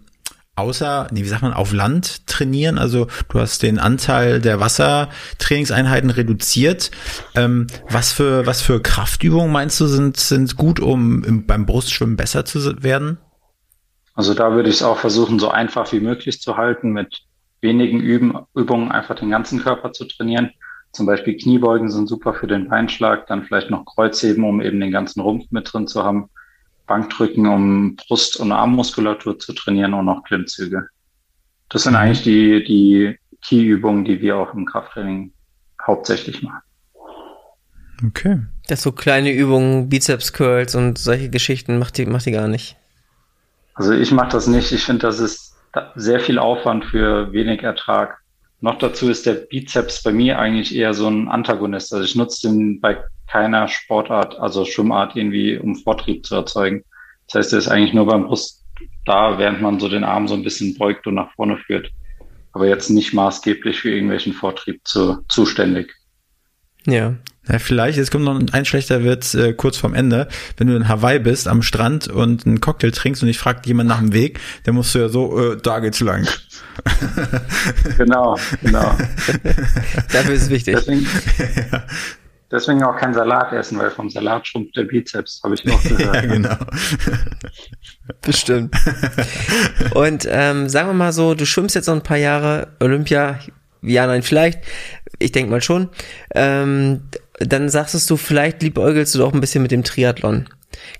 außer, nee, wie sagt man, auf Land trainieren? Also du hast den Anteil der Wassertrainingseinheiten reduziert. Ähm, was für was für Kraftübungen meinst du sind sind gut, um im, beim Brustschwimmen besser zu werden? Also da würde ich es auch versuchen, so einfach wie möglich zu halten, mit wenigen Üben, Übungen einfach den ganzen Körper zu trainieren. Zum Beispiel Kniebeugen sind super für den Beinschlag, dann vielleicht noch Kreuzheben, um eben den ganzen Rumpf mit drin zu haben. Bankdrücken, um Brust- und Armmuskulatur zu trainieren und noch Klimmzüge. Das sind mhm. eigentlich die, die Key-Übungen, die wir auch im Krafttraining hauptsächlich machen. Okay. Das so kleine Übungen, Bizeps-Curls und solche Geschichten macht die, macht die gar nicht. Also ich mache das nicht. Ich finde, das ist sehr viel Aufwand für wenig Ertrag. Noch dazu ist der Bizeps bei mir eigentlich eher so ein Antagonist. Also ich nutze den bei keiner Sportart, also Schwimmart irgendwie, um Vortrieb zu erzeugen. Das heißt, er ist eigentlich nur beim Brust da, während man so den Arm so ein bisschen beugt und nach vorne führt. Aber jetzt nicht maßgeblich für irgendwelchen Vortrieb zu, zuständig. Ja. Ja, vielleicht, jetzt kommt noch ein schlechter Witz äh, kurz vorm Ende. Wenn du in Hawaii bist, am Strand und einen Cocktail trinkst und ich fragt jemand nach dem Weg, dann musst du ja so, äh, da geht's lang. genau, genau. Dafür ist es wichtig. Deswegen, ja. deswegen auch kein Salat essen, weil vom Salat schrumpft der Bizeps, habe ich noch gehört. ja, genau. Bestimmt. Und ähm, sagen wir mal so, du schwimmst jetzt noch ein paar Jahre Olympia, ja, nein, vielleicht. Ich denke mal schon. Ähm, dann sagst du, vielleicht liebäugelst du doch ein bisschen mit dem Triathlon.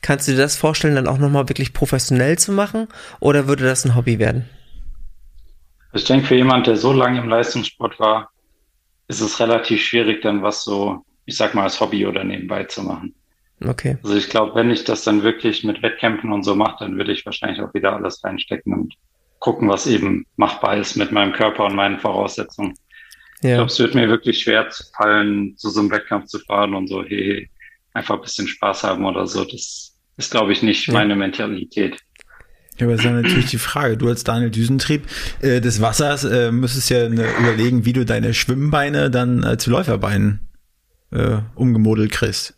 Kannst du dir das vorstellen, dann auch nochmal wirklich professionell zu machen? Oder würde das ein Hobby werden? Ich denke, für jemand, der so lange im Leistungssport war, ist es relativ schwierig, dann was so, ich sag mal, als Hobby oder nebenbei zu machen. Okay. Also ich glaube, wenn ich das dann wirklich mit Wettkämpfen und so mache, dann würde ich wahrscheinlich auch wieder alles reinstecken und gucken, was eben machbar ist mit meinem Körper und meinen Voraussetzungen. Ja. Ich glaube, es wird mir wirklich schwer zu fallen, zu so einem Wettkampf zu fahren und so, hey, einfach ein bisschen Spaß haben oder so. Das ist, glaube ich, nicht ja. meine Mentalität. Ja, aber das ist ja natürlich die Frage. Du als Daniel Düsentrieb äh, des Wassers äh, müsstest ja ne, überlegen, wie du deine Schwimmbeine dann äh, zu Läuferbeinen äh, umgemodelt kriegst.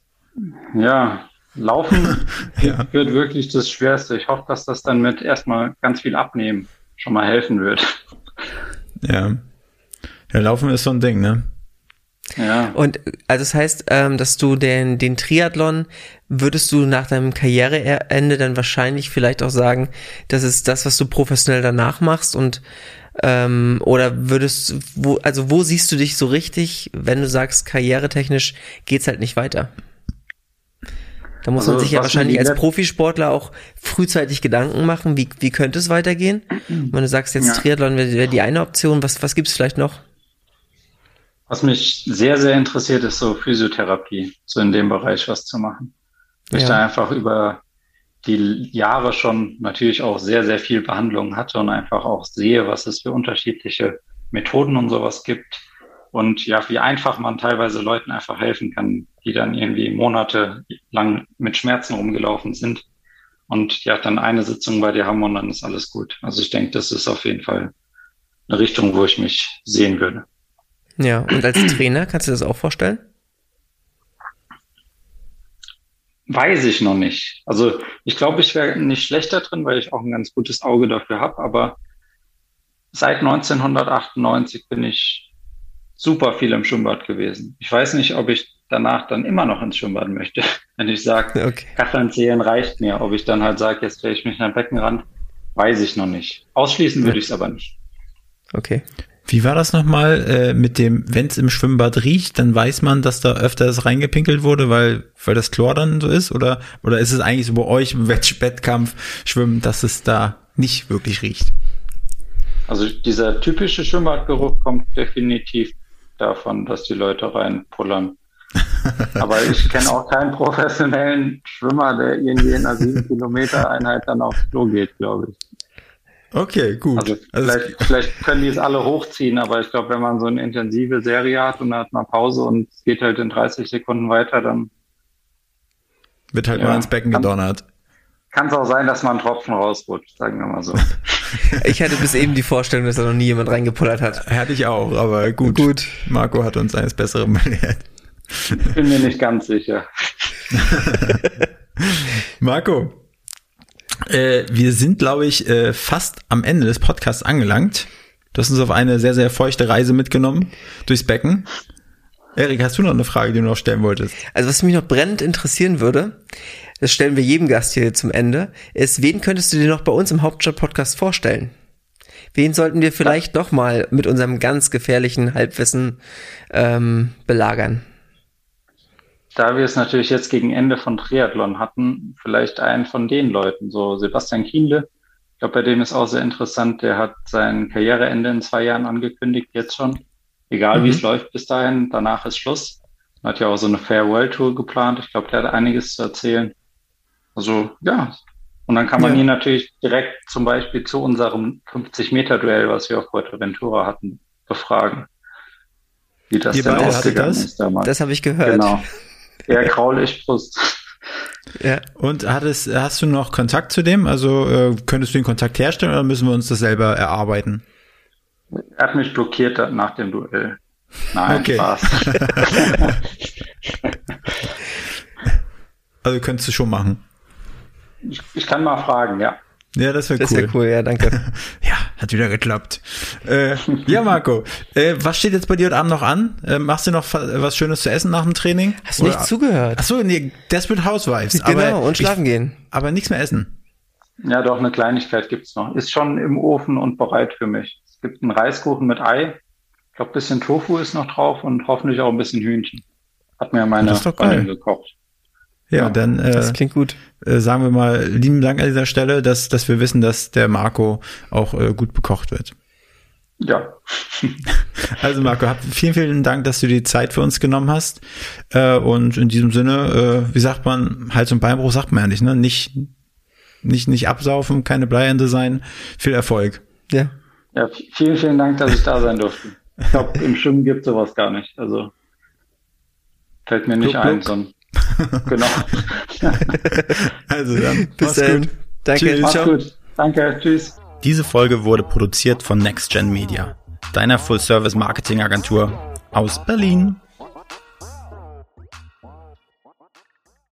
Ja, Laufen ja. wird wirklich das Schwerste. Ich hoffe, dass das dann mit erstmal ganz viel Abnehmen schon mal helfen wird. Ja. Ja, Laufen ist so ein Ding, ne? Ja. Und also das heißt, ähm, dass du den, den Triathlon würdest du nach deinem Karriereende dann wahrscheinlich vielleicht auch sagen, das ist das, was du professionell danach machst und ähm, oder würdest wo also wo siehst du dich so richtig, wenn du sagst karrieretechnisch geht's halt nicht weiter? Da muss also, man sich ja wahrscheinlich als Profisportler auch frühzeitig Gedanken machen, wie, wie könnte es weitergehen? Wenn du sagst jetzt ja. Triathlon wäre wär die eine Option, was, was gibt's vielleicht noch? Was mich sehr, sehr interessiert, ist so Physiotherapie, so in dem Bereich was zu machen. Ich ja. da einfach über die Jahre schon natürlich auch sehr, sehr viel Behandlung hatte und einfach auch sehe, was es für unterschiedliche Methoden und sowas gibt. Und ja, wie einfach man teilweise Leuten einfach helfen kann, die dann irgendwie Monate lang mit Schmerzen rumgelaufen sind. Und ja, dann eine Sitzung bei dir haben und dann ist alles gut. Also ich denke, das ist auf jeden Fall eine Richtung, wo ich mich sehen würde. Ja, und als Trainer kannst du das auch vorstellen? Weiß ich noch nicht. Also ich glaube, ich wäre nicht schlechter drin, weil ich auch ein ganz gutes Auge dafür habe. Aber seit 1998 bin ich super viel im Schwimmbad gewesen. Ich weiß nicht, ob ich danach dann immer noch ins Schwimmbad möchte. Wenn ich sage, okay. Kacheln zählen reicht mir. Ob ich dann halt sage, jetzt stelle ich mich in den Beckenrand, weiß ich noch nicht. Ausschließen würde ich es aber nicht. Okay. Wie war das nochmal äh, mit dem, wenn es im Schwimmbad riecht, dann weiß man, dass da öfters reingepinkelt wurde, weil, weil das Chlor dann so ist? Oder, oder ist es eigentlich so bei euch im Wettkampf schwimmen, dass es da nicht wirklich riecht? Also dieser typische Schwimmbadgeruch kommt definitiv davon, dass die Leute reinpullern. Aber ich kenne auch keinen professionellen Schwimmer, der irgendwie in einer sieben Kilometer Einheit dann aufs Klo geht, glaube ich. Okay, gut. Also, also vielleicht, vielleicht können die es alle hochziehen, aber ich glaube, wenn man so eine intensive Serie hat und dann hat man Pause und es geht halt in 30 Sekunden weiter, dann wird halt ja, mal ins Becken kann, gedonnert. Kann es auch sein, dass man einen Tropfen rausrutscht, sagen wir mal so. ich hatte bis eben die Vorstellung, dass da noch nie jemand reingepullert hat. Hatte ich auch, aber gut. Gut. Marco hat uns eines Besseren belehrt. Bin mir nicht ganz sicher. Marco, äh, wir sind, glaube ich, äh, fast am Ende des Podcasts angelangt. Du hast uns auf eine sehr, sehr feuchte Reise mitgenommen durchs Becken. Erik, hast du noch eine Frage, die du noch stellen wolltest? Also was mich noch brennend interessieren würde, das stellen wir jedem Gast hier zum Ende, ist, wen könntest du dir noch bei uns im Hauptstadt-Podcast vorstellen? Wen sollten wir vielleicht noch mal mit unserem ganz gefährlichen Halbwissen ähm, belagern? Da wir es natürlich jetzt gegen Ende von Triathlon hatten, vielleicht einen von den Leuten, so Sebastian Kienle. Ich glaube, bei dem ist auch sehr interessant. Der hat sein Karriereende in zwei Jahren angekündigt, jetzt schon. Egal mhm. wie es läuft bis dahin, danach ist Schluss. Er hat ja auch so eine Farewell Tour geplant. Ich glaube, der hat einiges zu erzählen. Also, ja. Und dann kann man ja. ihn natürlich direkt zum Beispiel zu unserem 50-Meter-Duell, was wir auf Fuerteventura hatten, befragen. Wie das Ihr denn ausgegangen das? ist damals. Das habe ich gehört. Genau. Eher graulich Brust. Ja. Und hattest, hast du noch Kontakt zu dem? Also äh, könntest du den Kontakt herstellen oder müssen wir uns das selber erarbeiten? Er hat mich blockiert nach dem Duell. Nein, okay. Spaß. also könntest du schon machen. Ich, ich kann mal fragen, ja. Ja, das wäre cool. Das wäre cool, ja, danke. ja, hat wieder geklappt. Äh, ja, Marco, äh, was steht jetzt bei dir heute Abend noch an? Äh, machst du noch was Schönes zu essen nach dem Training? Hast du nicht zugehört? Achso, nee, Desperate Housewives. Genau, aber und schlafen ich, gehen. Aber nichts mehr essen. Ja, doch, eine Kleinigkeit gibt's noch. Ist schon im Ofen und bereit für mich. Es gibt einen Reiskuchen mit Ei. Ich glaube, bisschen Tofu ist noch drauf und hoffentlich auch ein bisschen Hühnchen. Hat mir meine Freundin gekocht. Ja, ja, dann äh, das klingt gut. Äh, sagen wir mal lieben Dank an dieser Stelle, dass, dass wir wissen, dass der Marco auch äh, gut bekocht wird. Ja. also Marco, hab, vielen, vielen Dank, dass du die Zeit für uns genommen hast. Äh, und in diesem Sinne, äh, wie sagt man, Hals- und Beinbruch sagt man ja nicht, ne? Nicht, nicht, nicht absaufen, keine Bleiende sein. Viel Erfolg. Ja. Ja, vielen, vielen Dank, dass ich da sein durfte. Ich glaube, im Schwimmen gibt sowas gar nicht. Also fällt mir nicht Glück, ein, sondern genau. also dann. Bis dann. Gut. Danke. Tschüss. Mach's gut. Danke. Tschüss. Diese Folge wurde produziert von NextGen Media, deiner Full-Service-Marketing-Agentur aus Berlin.